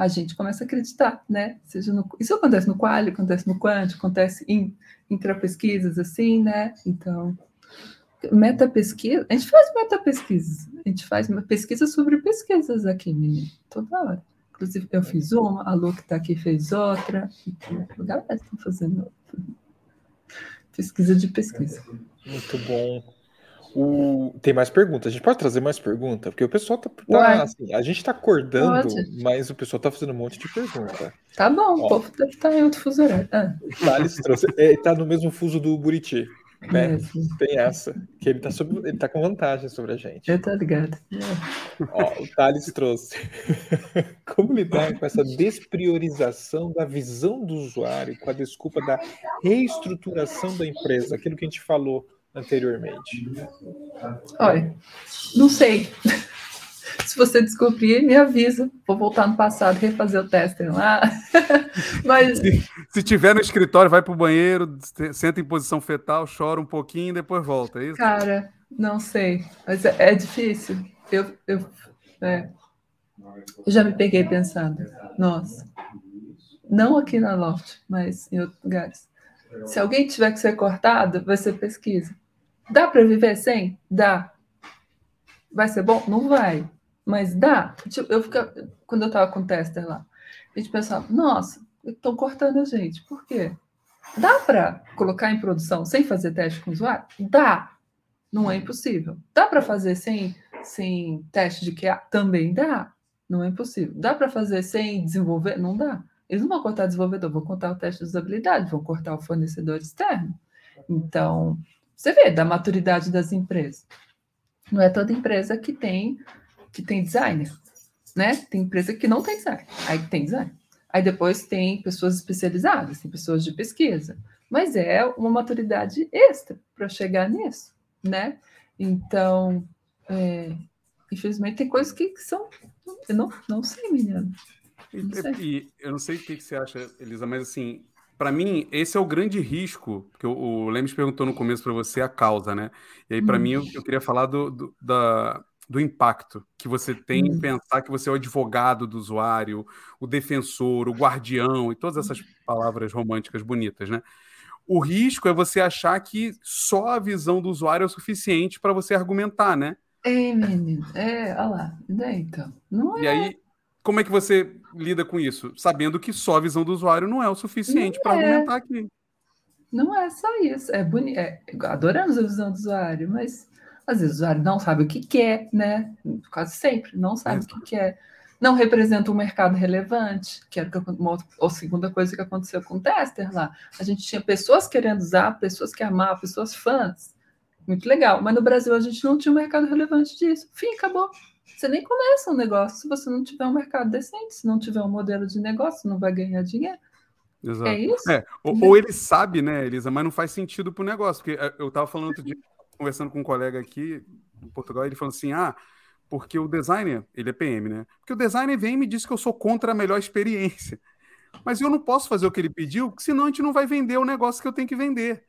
a gente começa a acreditar, né? Seja no, isso acontece no quali, acontece no quant, acontece em intrapesquisas, assim, né? Então, meta-pesquisa, a gente faz meta-pesquisas, a gente faz pesquisa sobre pesquisas aqui, menino, toda hora. Inclusive, eu fiz uma, a Lu que está aqui fez outra, a galera está fazendo pesquisa de pesquisa. Muito bom. O... Tem mais perguntas. A gente pode trazer mais perguntas? Porque o pessoal tá. tá assim, a gente tá acordando, pode. mas o pessoal tá fazendo um monte de pergunta. Tá bom, Ó, o povo deve estar tá em outro fuso horário. Ah. Thales trouxe. É, tá no mesmo fuso do Buriti. Né? É, Tem essa. Que ele tá, sobre, ele tá com vantagem sobre a gente. Eu tô ligado. Ó, o Thales trouxe. Como lidar com essa despriorização da visão do usuário com a desculpa da reestruturação da empresa? Aquilo que a gente falou anteriormente. Olha, não sei. Se você descobrir, me avisa. Vou voltar no passado e refazer o teste lá. Mas... Se, se tiver no escritório, vai para o banheiro, senta em posição fetal, chora um pouquinho e depois volta, é isso? Cara, não sei. Mas é, é difícil. Eu, eu, é. eu já me peguei pensando, nossa, não aqui na Loft, mas em outros lugares. Se alguém tiver que ser cortado, vai ser pesquisa. Dá para viver sem? Dá. Vai ser bom? Não vai. Mas dá. Tipo, eu fica, quando eu estava com o tester lá, a gente pensava, nossa, estão cortando a gente. Por quê? Dá para colocar em produção sem fazer teste com o usuário? Dá. Não é impossível. Dá para fazer sem, sem teste de QA? Também dá. Não é impossível. Dá para fazer sem desenvolver? Não dá. Eles não vão cortar o desenvolvedor, vão cortar o teste de usabilidade, vão cortar o fornecedor externo. Então, você vê da maturidade das empresas. Não é toda empresa que tem que tem designer, né? Tem empresa que não tem design, aí tem design. Aí depois tem pessoas especializadas, tem pessoas de pesquisa, mas é uma maturidade extra para chegar nisso, né? Então, é, infelizmente tem coisas que, que são, eu não, não sei, menina. Não sei. E, eu não sei o que, que você acha, Elisa, mas assim, para mim, esse é o grande risco, que o, o Lemes perguntou no começo para você a causa, né? E aí, para hum. mim, eu, eu, queria falar do, do, da, do impacto que você tem em uhum. pensar que você é o advogado do usuário, o defensor, o guardião e todas essas palavras românticas bonitas, né? O risco é você achar que só a visão do usuário é o suficiente para você argumentar, né? É, menino. É, olha lá. Então. Não é... E aí, como é que você lida com isso? Sabendo que só a visão do usuário não é o suficiente para é. argumentar aqui. Não é só isso. É bonito. É, adoramos a visão do usuário, mas às vezes o usuário não sabe o que quer, né? Quase sempre, não sabe é. o que quer. Não representa um mercado relevante, que era uma, a segunda coisa que aconteceu com o tester lá. A gente tinha pessoas querendo usar, pessoas que amavam, pessoas fãs. Muito legal. Mas no Brasil a gente não tinha um mercado relevante disso. Fim, acabou. Você nem começa um negócio se você não tiver um mercado decente, se não tiver um modelo de negócio, não vai ganhar dinheiro. Exato. É isso? É, ou, ou, ele sabe, né, Elisa, mas não faz sentido para o negócio. Porque é, eu estava falando outro dia conversando com um colega aqui em Portugal, ele falou assim: ah, porque o designer, ele é PM, né? Porque o designer vem e me diz que eu sou contra a melhor experiência. mas eu não posso fazer o que ele pediu, senão a gente não vai vender o negócio que eu tenho que vender.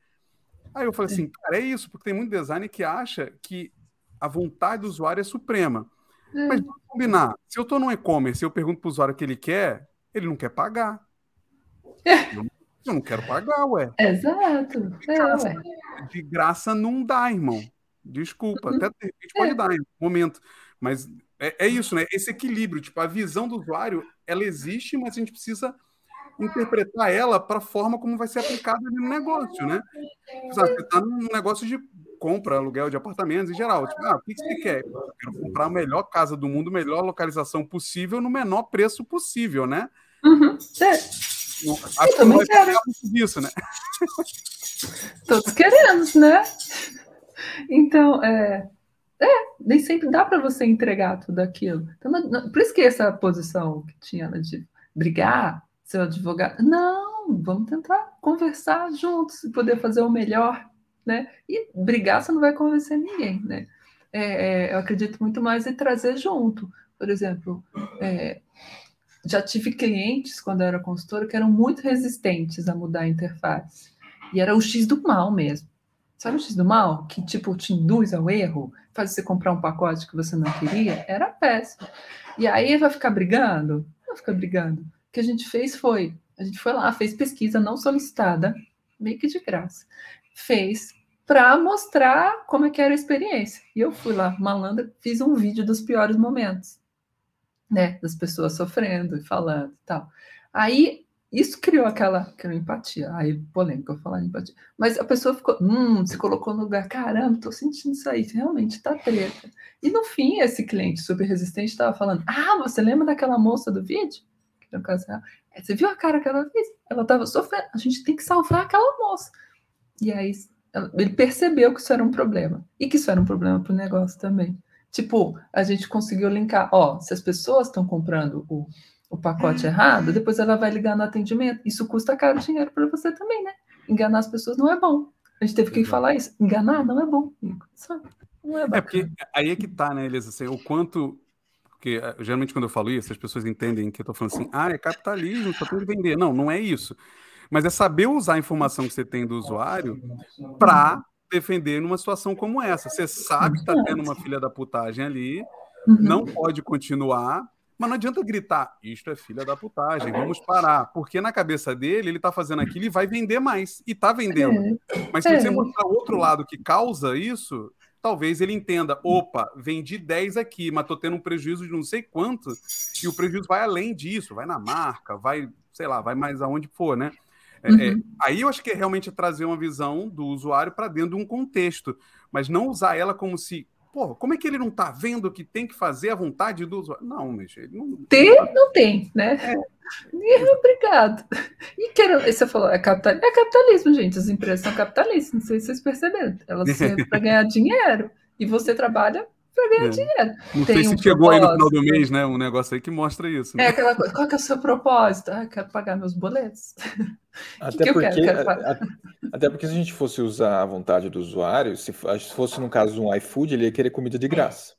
Aí eu falei assim, cara, é isso, porque tem muito designer que acha que a vontade do usuário é suprema. É. Mas vamos combinar, se eu estou no e-commerce e eu pergunto para o usuário o que ele quer, ele não quer pagar. É. Eu, eu, não quero pagar, ué. Exato. De graça, é, de graça não dá, irmão. Desculpa, uhum. até de repente pode é. dar em um momento. Mas é, é, isso, né? Esse equilíbrio, tipo, a visão do usuário, ela existe, mas a gente precisa interpretar ela para a forma como vai ser aplicada no negócio, né? Você está num negócio de compra, aluguel de apartamentos em geral. Tipo, ah, o que você quer? Eu quero comprar a melhor casa do mundo, melhor localização possível, no menor preço possível, né? Uhum. É. Acho que vai quero. muito disso, né? Todos queremos, né? Então, é, é, nem sempre dá para você entregar tudo aquilo. Então, não, por isso que essa posição que tinha de brigar, seu advogado, não, vamos tentar conversar juntos e poder fazer o melhor, né? E brigar você não vai convencer ninguém, né? É, é, eu acredito muito mais em trazer junto. Por exemplo, é, já tive clientes, quando eu era consultora, que eram muito resistentes a mudar a interface. E era o X do mal mesmo. Sabe o X do mal? Que, tipo, te induz ao erro, faz você comprar um pacote que você não queria? Era péssimo. E aí vai ficar brigando? Não fica brigando. O que a gente fez foi, a gente foi lá, fez pesquisa não solicitada, meio que de graça. Fez para mostrar como é que era a experiência. E eu fui lá, malandra, fiz um vídeo dos piores momentos, né? Das pessoas sofrendo e falando e tal. Aí isso criou aquela, aquela empatia. Aí, polêmica, eu falar empatia. Mas a pessoa ficou, hum, se colocou no lugar, caramba, tô sentindo isso aí, realmente tá treta. E no fim, esse cliente super resistente estava falando: Ah, você lembra daquela moça do vídeo? Que no caso, é, você viu a cara que ela fez? Ela tava sofrendo, a gente tem que salvar aquela moça. E aí ele percebeu que isso era um problema. E que isso era um problema para o negócio também. Tipo, a gente conseguiu linkar, ó, se as pessoas estão comprando o o pacote errado, depois ela vai ligar no atendimento. Isso custa caro dinheiro para você também, né? Enganar as pessoas não é bom. A gente teve que falar isso. Enganar não é bom. Sabe? Não é, é porque aí é que tá, né, Elisa? Assim, o quanto. Porque eh, geralmente quando eu falo isso, as pessoas entendem que eu tô falando assim, ah, é capitalismo, só tem que vender. Não, não é isso. Mas é saber usar a informação que você tem do usuário para defender numa situação como essa. Você sabe que tá tendo uma filha da putagem ali, uhum. não pode continuar, mas não adianta gritar, isto é filha da putagem, vamos parar. Porque na cabeça dele, ele está fazendo aquilo e vai vender mais. E está vendendo. É. Mas se é. você mostrar o outro lado que causa isso, talvez ele entenda: opa, vendi 10 aqui, mas estou tendo um prejuízo de não sei quanto, e o prejuízo vai além disso, vai na marca, vai, sei lá, vai mais aonde for, né? É, é uhum. é, aí eu acho que é realmente trazer uma visão do usuário para dentro de um contexto, mas não usar ela como se Pô, como é que ele não está vendo que tem que fazer a vontade do usuário? Não, mas ele não. Tem, não tem, né? É. Obrigado. E quero, você falou, é, capital, é capitalismo, gente. As empresas são capitalistas, não sei se vocês perceberam. Elas servem para ganhar dinheiro. E você trabalha para ganhar é. dinheiro. Não Tem sei se um chegou aí no final do mês, né? Um negócio aí que mostra isso. Né? É aquela coisa, qual que é o seu propósito? Ah, quero pagar meus boletos. Até, que porque, que quero? Quero até porque se a gente fosse usar a vontade do usuário, se fosse no caso um iFood, ele ia querer comida de graça.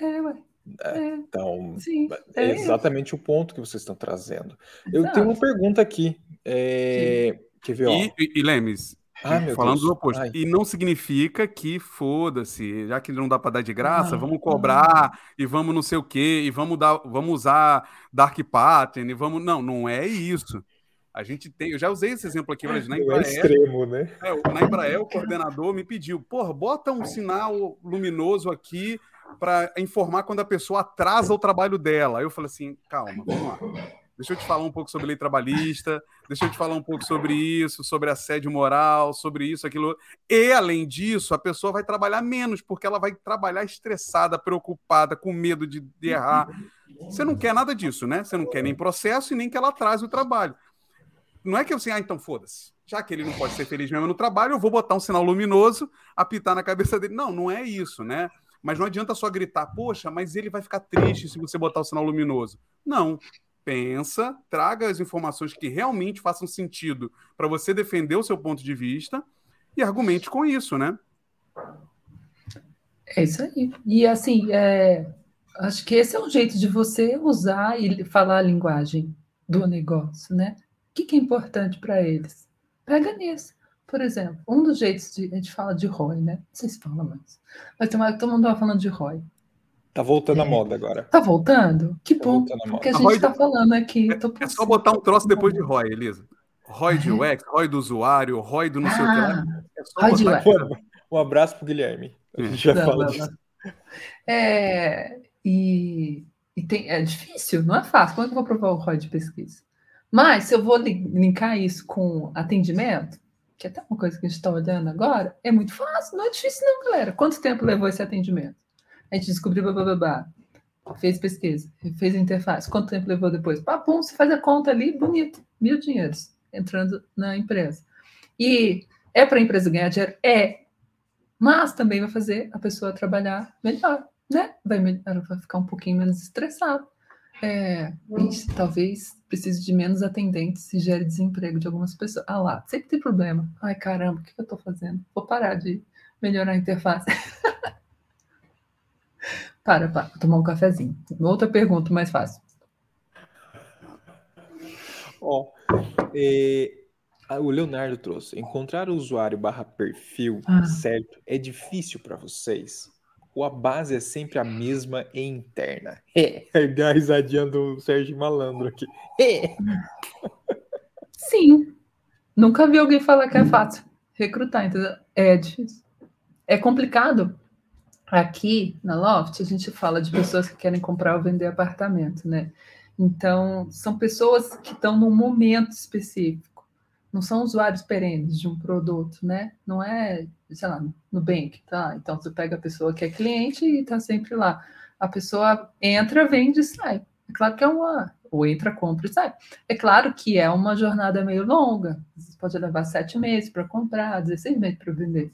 É, ué. É, é. então, Sim, é, é exatamente o ponto que vocês estão trazendo. Exato. Eu tenho uma pergunta aqui. É... Quer ver, ó. E, e, e Lemes, ah, falando Deus. do oposto. Ai. E não significa que foda-se, já que não dá para dar de graça, ah, vamos cobrar ah. e vamos não sei o quê, e vamos dar, vamos usar dark pattern, e vamos, não, não é isso. A gente tem, eu já usei esse exemplo aqui, mas na é Embraer, é extremo, né? É, na Embraer o coordenador me pediu, porra, bota um sinal luminoso aqui para informar quando a pessoa atrasa o trabalho dela. Aí eu falei assim, calma, vamos lá. Deixa eu te falar um pouco sobre lei trabalhista, deixa eu te falar um pouco sobre isso, sobre assédio moral, sobre isso, aquilo. E, além disso, a pessoa vai trabalhar menos, porque ela vai trabalhar estressada, preocupada, com medo de, de errar. Você não quer nada disso, né? Você não quer nem processo e nem que ela atrase o trabalho. Não é que assim, ah, então foda-se. Já que ele não pode ser feliz mesmo no trabalho, eu vou botar um sinal luminoso, apitar na cabeça dele. Não, não é isso, né? Mas não adianta só gritar, poxa, mas ele vai ficar triste se você botar o sinal luminoso. Não pensa, traga as informações que realmente façam sentido para você defender o seu ponto de vista e argumente com isso, né? É isso aí. E assim, é, acho que esse é um jeito de você usar e falar a linguagem do negócio, né? que, que é importante para eles? Pega nisso. Por exemplo, um dos jeitos de. A gente fala de ROI, né? Não sei se fala mais. Mas tem uma, todo mundo estava falando de ROI. Tá voltando É. à moda agora. Tá voltando? Que Tá bom. voltando. Porque a A gente ROI está falando aqui. É, tô é só botar um troço depois de ROI, Elisa. ROI de UX, ROI do usuário, ROI do não sei o que. Ah, É. Um abraço pro Guilherme. A gente Não, falar não, disso. não. É, e e tem, é difícil, não é fácil. Como é que eu vou provar o ROI de pesquisa? Mas se eu vou li- linkar isso com atendimento, que é até uma coisa que a gente está olhando agora, é muito fácil, não é difícil não, galera. Quanto tempo levou esse atendimento? A gente descobriu, blá, blá, blá, fez pesquisa, fez interface. Quanto tempo levou depois? Papum, você faz a conta ali, bonito, mil dinheiros entrando na empresa. E é para a empresa ganhar dinheiro? É. Mas também vai fazer a pessoa trabalhar melhor, né? Vai, ela vai ficar um pouquinho menos estressada. É, talvez precise de menos atendentes e gere desemprego de algumas pessoas. Ah lá, sempre tem problema. Ai, caramba, o que eu estou fazendo? Vou parar de melhorar a interface. para, para, vou tomar um cafezinho. Outra pergunta mais fácil. Ó, ah, o Leonardo trouxe. Encontrar o usuário barra perfil Ah. certo é difícil para vocês? Ou a base é sempre a mesma e interna? É. Aí deu a risadinha do Sérgio Malandro aqui. É. Sim. Nunca vi alguém falar que é fácil recrutar, entendeu? É difícil. É complicado. Aqui na Loft, a gente fala de pessoas que querem comprar ou vender apartamento, né? Então, são pessoas que estão num momento específico. Não são usuários perenes de um produto, né? Não é, sei lá, no bank, tá? Então, você pega a pessoa que é cliente e está sempre lá. A pessoa entra, vende e sai. É claro que é uma. Ou entra, compra e sai. É claro que é uma jornada meio longa. Vezes pode levar sete meses para comprar, 16 meses para vender.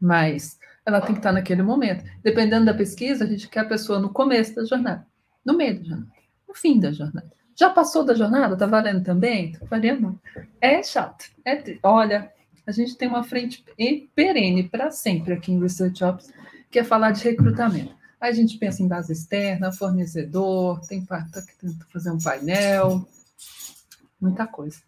Mas ela tem que estar naquele momento. Dependendo da pesquisa, a gente quer a pessoa no começo da jornada, no meio da jornada, no fim da jornada. Já passou da jornada? Tá valendo também? Tá valendo? É chato. É Olha, a gente tem uma frente perene para sempre aqui em Research Ops, que é falar de recrutamento. Aí a gente pensa em base externa, fornecedor, tem que fazer um painel, muita coisa.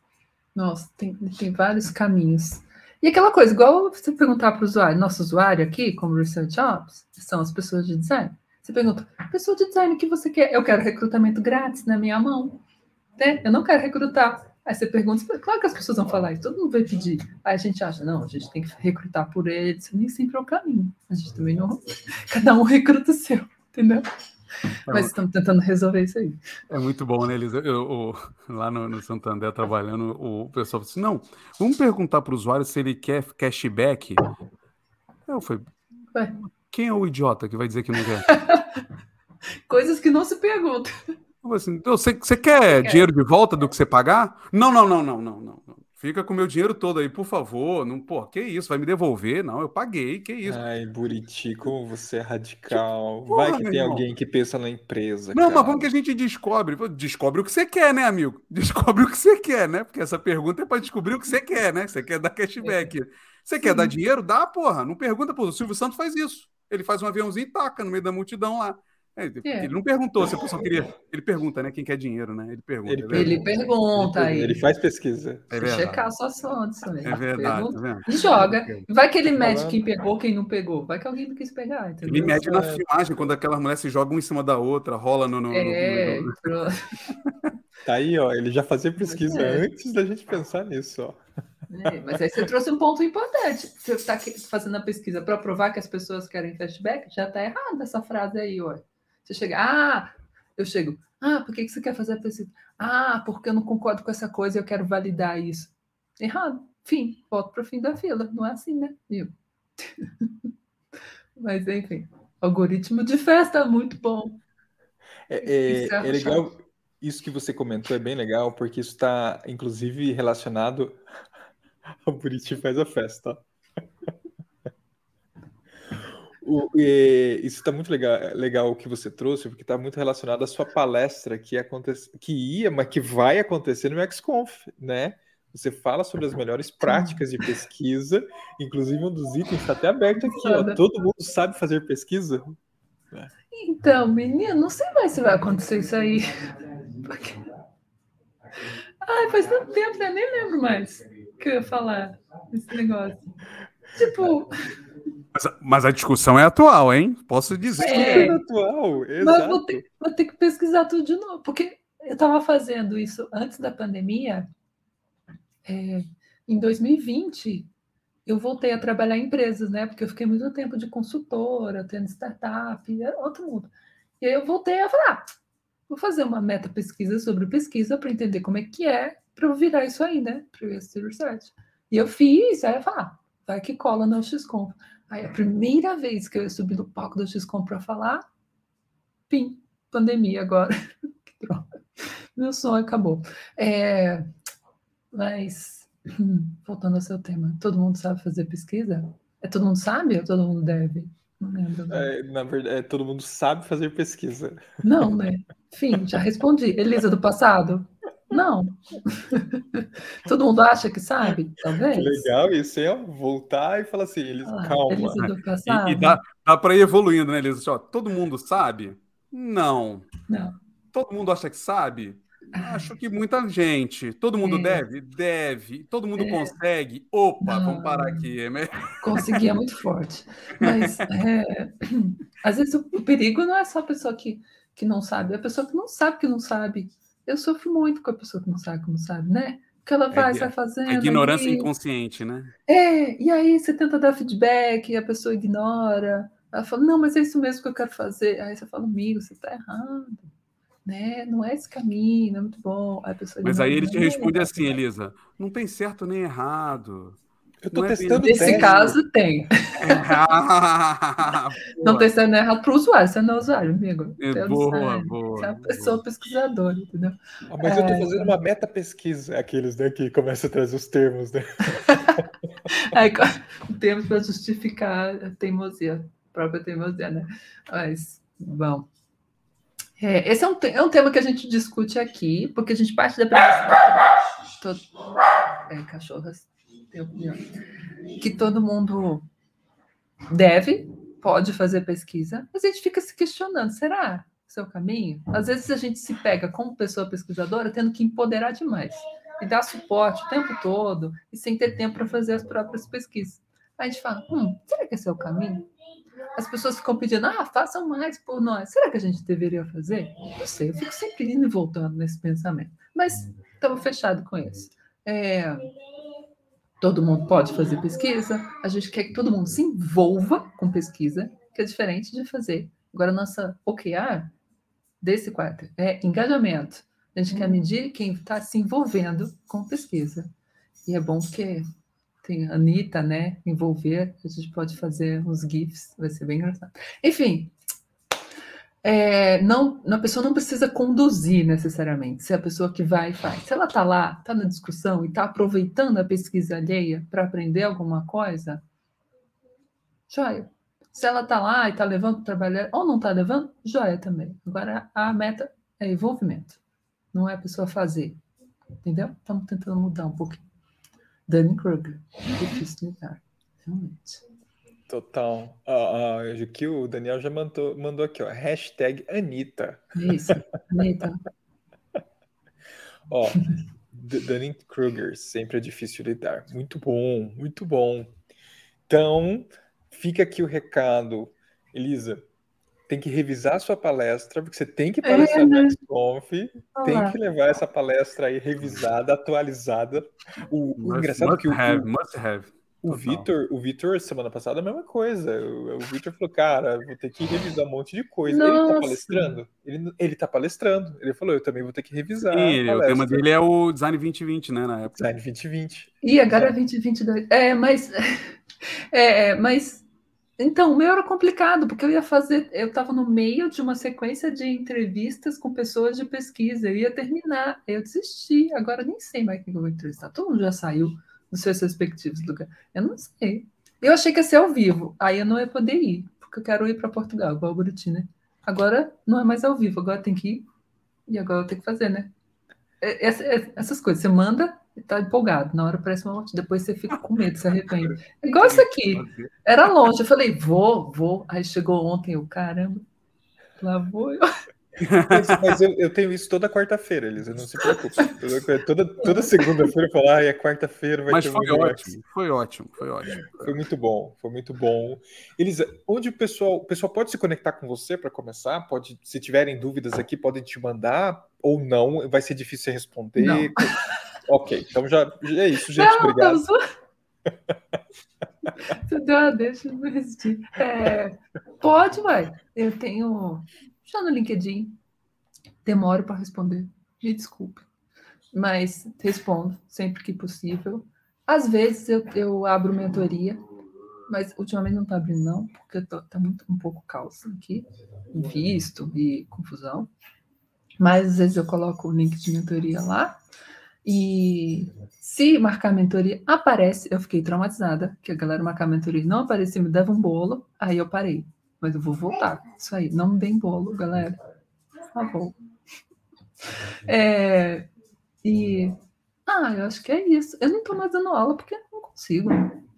Nossa, tem, tem vários caminhos. E aquela coisa, igual você perguntar para o usuário, nosso usuário aqui, como Research Ops, são as pessoas de design. Você pergunta, pessoa de design, o que você quer? Eu quero recrutamento grátis na minha mão. Né? Eu não quero recrutar. Aí você pergunta, claro que as pessoas vão falar isso, todo mundo vai pedir. Aí a gente acha, não, a gente tem que recrutar por eles, nem sempre é o caminho. A gente também não. Cada um recruta o seu, entendeu? Mas estamos tentando resolver isso aí. É muito bom, né, Elisa? Eu, eu- lá no, no Santander, trabalhando, o pessoal falou assim: não, vamos perguntar para o usuário se ele quer cashback. Eu falei: Ué. quem é o idiota que vai dizer que não quer? Coisas que não se perguntam. Assim, "Então, você, você quer quer. dinheiro de volta do que você pagar? Não, não, não, não, não, não. Fica com o meu dinheiro todo aí, por favor. Não, pô, que isso? Vai me devolver? Não, eu paguei, que isso? Ai, Buriti, como você é radical. Porra, Vai que tem irmão. alguém que pensa na empresa. Não, mas cara. como que a gente descobre? Pô, Descobre o que você quer, né, amigo? Descobre o que você quer, né? Porque essa pergunta é para descobrir o que você quer, né? Você quer dar cashback. Você quer dar dinheiro? Dá, porra. Não pergunta, pô. O Silvio Santos faz isso. Ele faz um aviãozinho e taca no meio da multidão lá. É, É. Ele não perguntou se a pessoa queria. Ele pergunta, né? Quem quer dinheiro, né? Ele pergunta. Ele é. Ele pergunta ele, aí. ele faz pesquisa. É verdade. checar suas fontes também. É verdade, Pergunta tá? E joga. Vai que ele Tô mede quem pegou, quem não pegou. Vai que alguém não quis pegar, entendeu? Ele mede na É. filmagem quando aquelas mulheres se jogam um em cima da outra, rola no. no- no- É, no-. Tá aí, ó. Ele já fazia pesquisa É. antes da gente pensar nisso, ó. É, mas aí você trouxe um ponto importante. Você está fazendo a pesquisa para provar que as pessoas querem cashback, já está errada essa frase aí, ó. Você chega, ah, eu chego, ah, por que que você quer fazer a pesquisa? Ah, porque eu não concordo com essa coisa e eu quero validar isso. Errado. Fim, volto para o fim da fila. Não é assim, né? Viu? Mas enfim, algoritmo de festa, muito bom. É, é- é é legal. Isso que você comentou é bem legal, porque isso está, inclusive, relacionado ao Buriti faz a festa. O- é, isso está muito legal, legal o que você trouxe, porque está muito relacionado à sua palestra que, acontece, que ia, mas que vai acontecer no XConf, né? Você fala sobre as melhores práticas de pesquisa, inclusive um dos itens está até aberto aqui, ó. Todo mundo sabe fazer pesquisa? Então, menino, não sei mais se vai acontecer isso aí. Porque Ai, faz tanto tempo, né? Nem lembro mais que eu ia falar esse negócio. Tipo. Mas, mas, a discussão é atual, hein? Posso dizer. É, é atual, exato. Mas vou ter, vou ter que pesquisar tudo de novo, porque eu estava fazendo isso antes da pandemia. É, em 2020, eu voltei a trabalhar em empresas, né? Porque eu fiquei muito tempo de consultora, tendo startup, era outro mundo. E aí eu voltei a falar, ah, vou fazer uma meta pesquisa sobre pesquisa para entender como é que é, para eu virar isso aí, né? Privacy Research. E eu fiz, aí eu falei, ah, vai que cola no XCOM. Aí a primeira vez que eu subi no palco do XCOM para falar, pim, pandemia agora. que droga. Meu sonho acabou. É, mas, voltando ao seu tema, todo mundo sabe fazer pesquisa? É todo mundo sabe ou todo mundo deve? Não lembro. É, na verdade, é, todo mundo sabe fazer pesquisa. Não, né? Enfim, já respondi. Elisa do passado? Não. Todo mundo acha que sabe, talvez. Que legal isso, é voltar e falar assim, eles, ah, calma. Passado. E, e dá, dá para ir evoluindo, né, Elisa? Todo mundo sabe? Não. Não. Todo mundo acha que sabe? Acho que muita gente. Todo mundo é. deve? Deve. Todo mundo é. consegue? Opa, Não. vamos parar aqui. É Conseguir é muito forte. Mas é, às vezes o, o, perigo não é só a pessoa que, que não sabe, é a pessoa que não sabe que não sabe. Eu sofro muito com a pessoa que não sabe que não sabe, né? Porque ela vai, é, vai fazendo. É ignorância aí, inconsciente, né? É, e aí você tenta dar feedback e a pessoa ignora. Ela fala, não, mas é isso mesmo que eu quero fazer. Aí você fala, amigo, você está errado né? Não é esse caminho, não é muito bom. Aí Mas aí ele te responde assim, Elisa: não tem certo nem errado. Eu tô não é testando. Nesse teste. caso, tem. não tem certo nem errado para o usuário, você não é usuário, amigo. É, boa, boa. Você é uma pessoa boa. pesquisadora, entendeu? Ah, mas é... eu tô fazendo uma meta pesquisa, aqueles né, que começam a trazer os termos, né? Aí, termos para justificar a teimosia, a própria teimosia, né? Mas, bom. É, esse é um, é um tema que a gente discute aqui, porque a gente parte da premissa. Todo, é, cachorras. Que todo mundo deve, pode fazer pesquisa, mas a gente fica se questionando: será seu caminho? Às vezes a gente se pega como pessoa pesquisadora tendo que empoderar demais e dar suporte o tempo todo e sem ter tempo para fazer as próprias pesquisas. Aí a gente fala: hum, será que esse é o caminho? as pessoas ficam pedindo, ah, façam mais por nós. Será que a gente deveria fazer? Não sei, eu fico sempre indo e voltando nesse pensamento. Mas estamos fechados com isso. É, todo mundo pode fazer pesquisa, a gente quer que todo mundo se envolva com pesquisa, que é diferente de fazer. Agora, nossa OKR desse quarto é engajamento. A gente quer uhum. medir quem está se envolvendo com pesquisa. E é bom porque tem a Anitta, né? Envolver, a gente pode fazer uns GIFs, vai ser bem engraçado. Enfim, é, não, a pessoa não precisa conduzir necessariamente, se é a pessoa que vai e faz. Se ela está lá, está na discussão e está aproveitando a pesquisa alheia para aprender alguma coisa, joia. Se ela está lá e está levando para trabalhar ou não está levando, joia também. Agora, a meta é envolvimento, não é a pessoa fazer. Entendeu? Estamos tentando mudar um pouquinho. Danny Kruger. Difícil lidar, realmente. Total. Uh, uh, que o Daniel já mandou, mandou aqui, ó. Hashtag Anitta. Isso, Anitta. ó, Danny Kruger, sempre é difícil lidar. Muito bom, muito bom. Então, fica aqui o recado. Elisa, tem que revisar a sua palestra, porque você tem que palestrar é, no XConf, tem que levar essa palestra aí revisada, atualizada. O, must, o engraçado must que o, have, must have. O Vitor, o Vitor, semana passada, a mesma coisa. O, o Vitor falou, cara, vou ter que revisar um monte de coisa. Nossa. Ele tá palestrando? Ele, ele tá palestrando. Ele falou, eu também vou ter que revisar. Sim, o tema dele é o Design 2020, né, na época. Design 2020. E agora é 2022. É, mas... É, é, mas então, o meu era complicado, porque eu ia fazer, eu estava no meio de uma sequência de entrevistas com pessoas de pesquisa, eu ia terminar, eu desisti, agora nem sei mais quem eu vou entrevistar, todo mundo já saiu dos seus respectivos lugares, eu não sei. Eu achei que ia ser ao vivo, aí eu não ia poder ir, porque eu quero ir para Portugal, igual o Buriti, né? Agora não é mais ao vivo, agora tem que ir, e agora eu tenho que fazer, né? É, é, essas coisas, você manda tá empolgado. Na hora parece uma morte, depois você fica com medo, se arrepende. Igual isso aqui. Era longe. Eu falei, vou, vou. Aí chegou ontem, eu, caramba, lá vou eu. Mas, mas eu, eu, tenho isso toda quarta-feira, Elisa, não se preocupe. Toda, toda segunda-feira eu falo, ah, é quarta-feira, vai mas ter foi ótimo, foi ótimo, foi ótimo. Foi muito bom, foi muito bom. Elisa, onde o pessoal, o pessoal pode se conectar com você para começar? Pode, se tiverem dúvidas aqui, podem te mandar ou não, vai ser difícil responder. Não. Ok, então já, já é isso, gente. Não, obrigado. Você deu uma deixa, não resistir. É, pode, vai. Eu tenho. Já no LinkedIn. Demoro para responder. Me desculpe. Mas respondo sempre que possível. Às vezes eu, eu abro mentoria, mas ultimamente não está abrindo, não, porque está muito um pouco caos aqui, visto e confusão. Mas às vezes eu coloco o link de mentoria lá. E se marcar mentoria aparece, eu fiquei traumatizada, que a galera marcar mentoria não aparecia, me dava um bolo, aí eu parei. Mas eu vou voltar. Isso aí, não me deem bolo, galera. Por favor. É, e. Ah, eu acho que é isso. Eu não estou mais dando aula porque não consigo.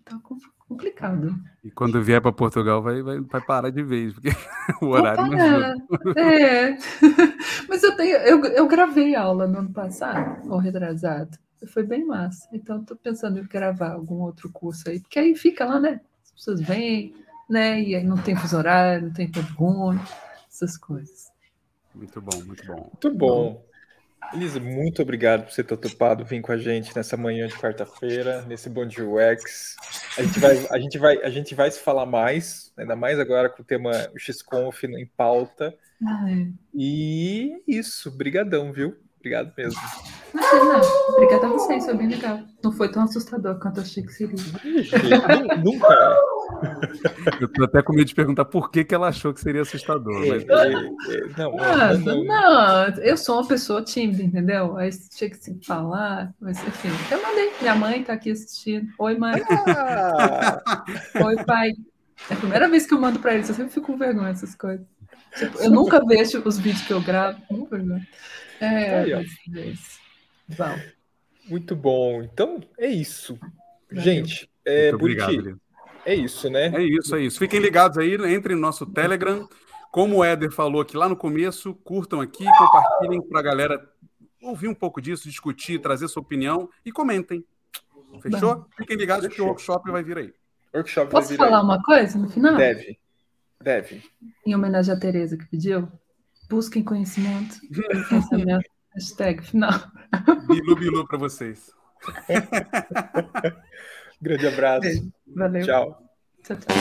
Tá complicado. E quando vier para Portugal vai, vai, vai parar de vez, porque o horário não. É. Mas eu tenho, eu, eu gravei aula no ano passado, ou retrasado. Foi bem massa. Então estou pensando em gravar algum outro curso aí, porque aí fica lá, né? As pessoas vêm, né? E aí não tem fuso horário, não tem tempo essas coisas. Muito bom, muito bom. Muito bom. Elisa, muito obrigado por você ter topado vir com a gente nessa manhã de quarta-feira, nesse Bom Dia UX. A gente vai, a gente vai, a gente vai se falar mais, ainda mais agora com o tema o XConf em pauta. Ai. E isso, brigadão, viu? Obrigado mesmo. Imagina, obrigada a vocês, foi bem legal. Não foi tão assustador quanto eu achei que seria. Nunca. Eu tô até com medo de perguntar por que, que ela achou que seria assustador. Mas... É, é, é não, não, não, não, eu sou uma pessoa tímida, entendeu? Aí tinha que se falar, mas enfim, eu mandei. Minha mãe tá aqui assistindo. Oi, mãe. Ah. Oi, pai. É a primeira vez que eu mando para eles, eu sempre fico com vergonha dessas coisas. Tipo, eu nunca vejo os vídeos que eu gravo, nunca vergonha. É, Aí, Bom. Muito bom. Então, é isso. Gente, é, Muito obrigado, é isso, né? É isso, é isso. Fiquem ligados aí, entrem no nosso Telegram. Como o Éder falou aqui lá no começo, curtam aqui, compartilhem para a galera ouvir um pouco disso, discutir, trazer sua opinião e comentem. Fechou? Fiquem ligados Fechou. que o workshop vai vir aí. Workshop Posso vir falar aí. uma coisa no final? Deve. Deve. Em homenagem à Tereza que pediu. Busquem conhecimento. conhecimento. Hashtag final. Bilu, bilu para vocês. Grande abraço. Beijo. Valeu. Tchau. Tchau, tchau.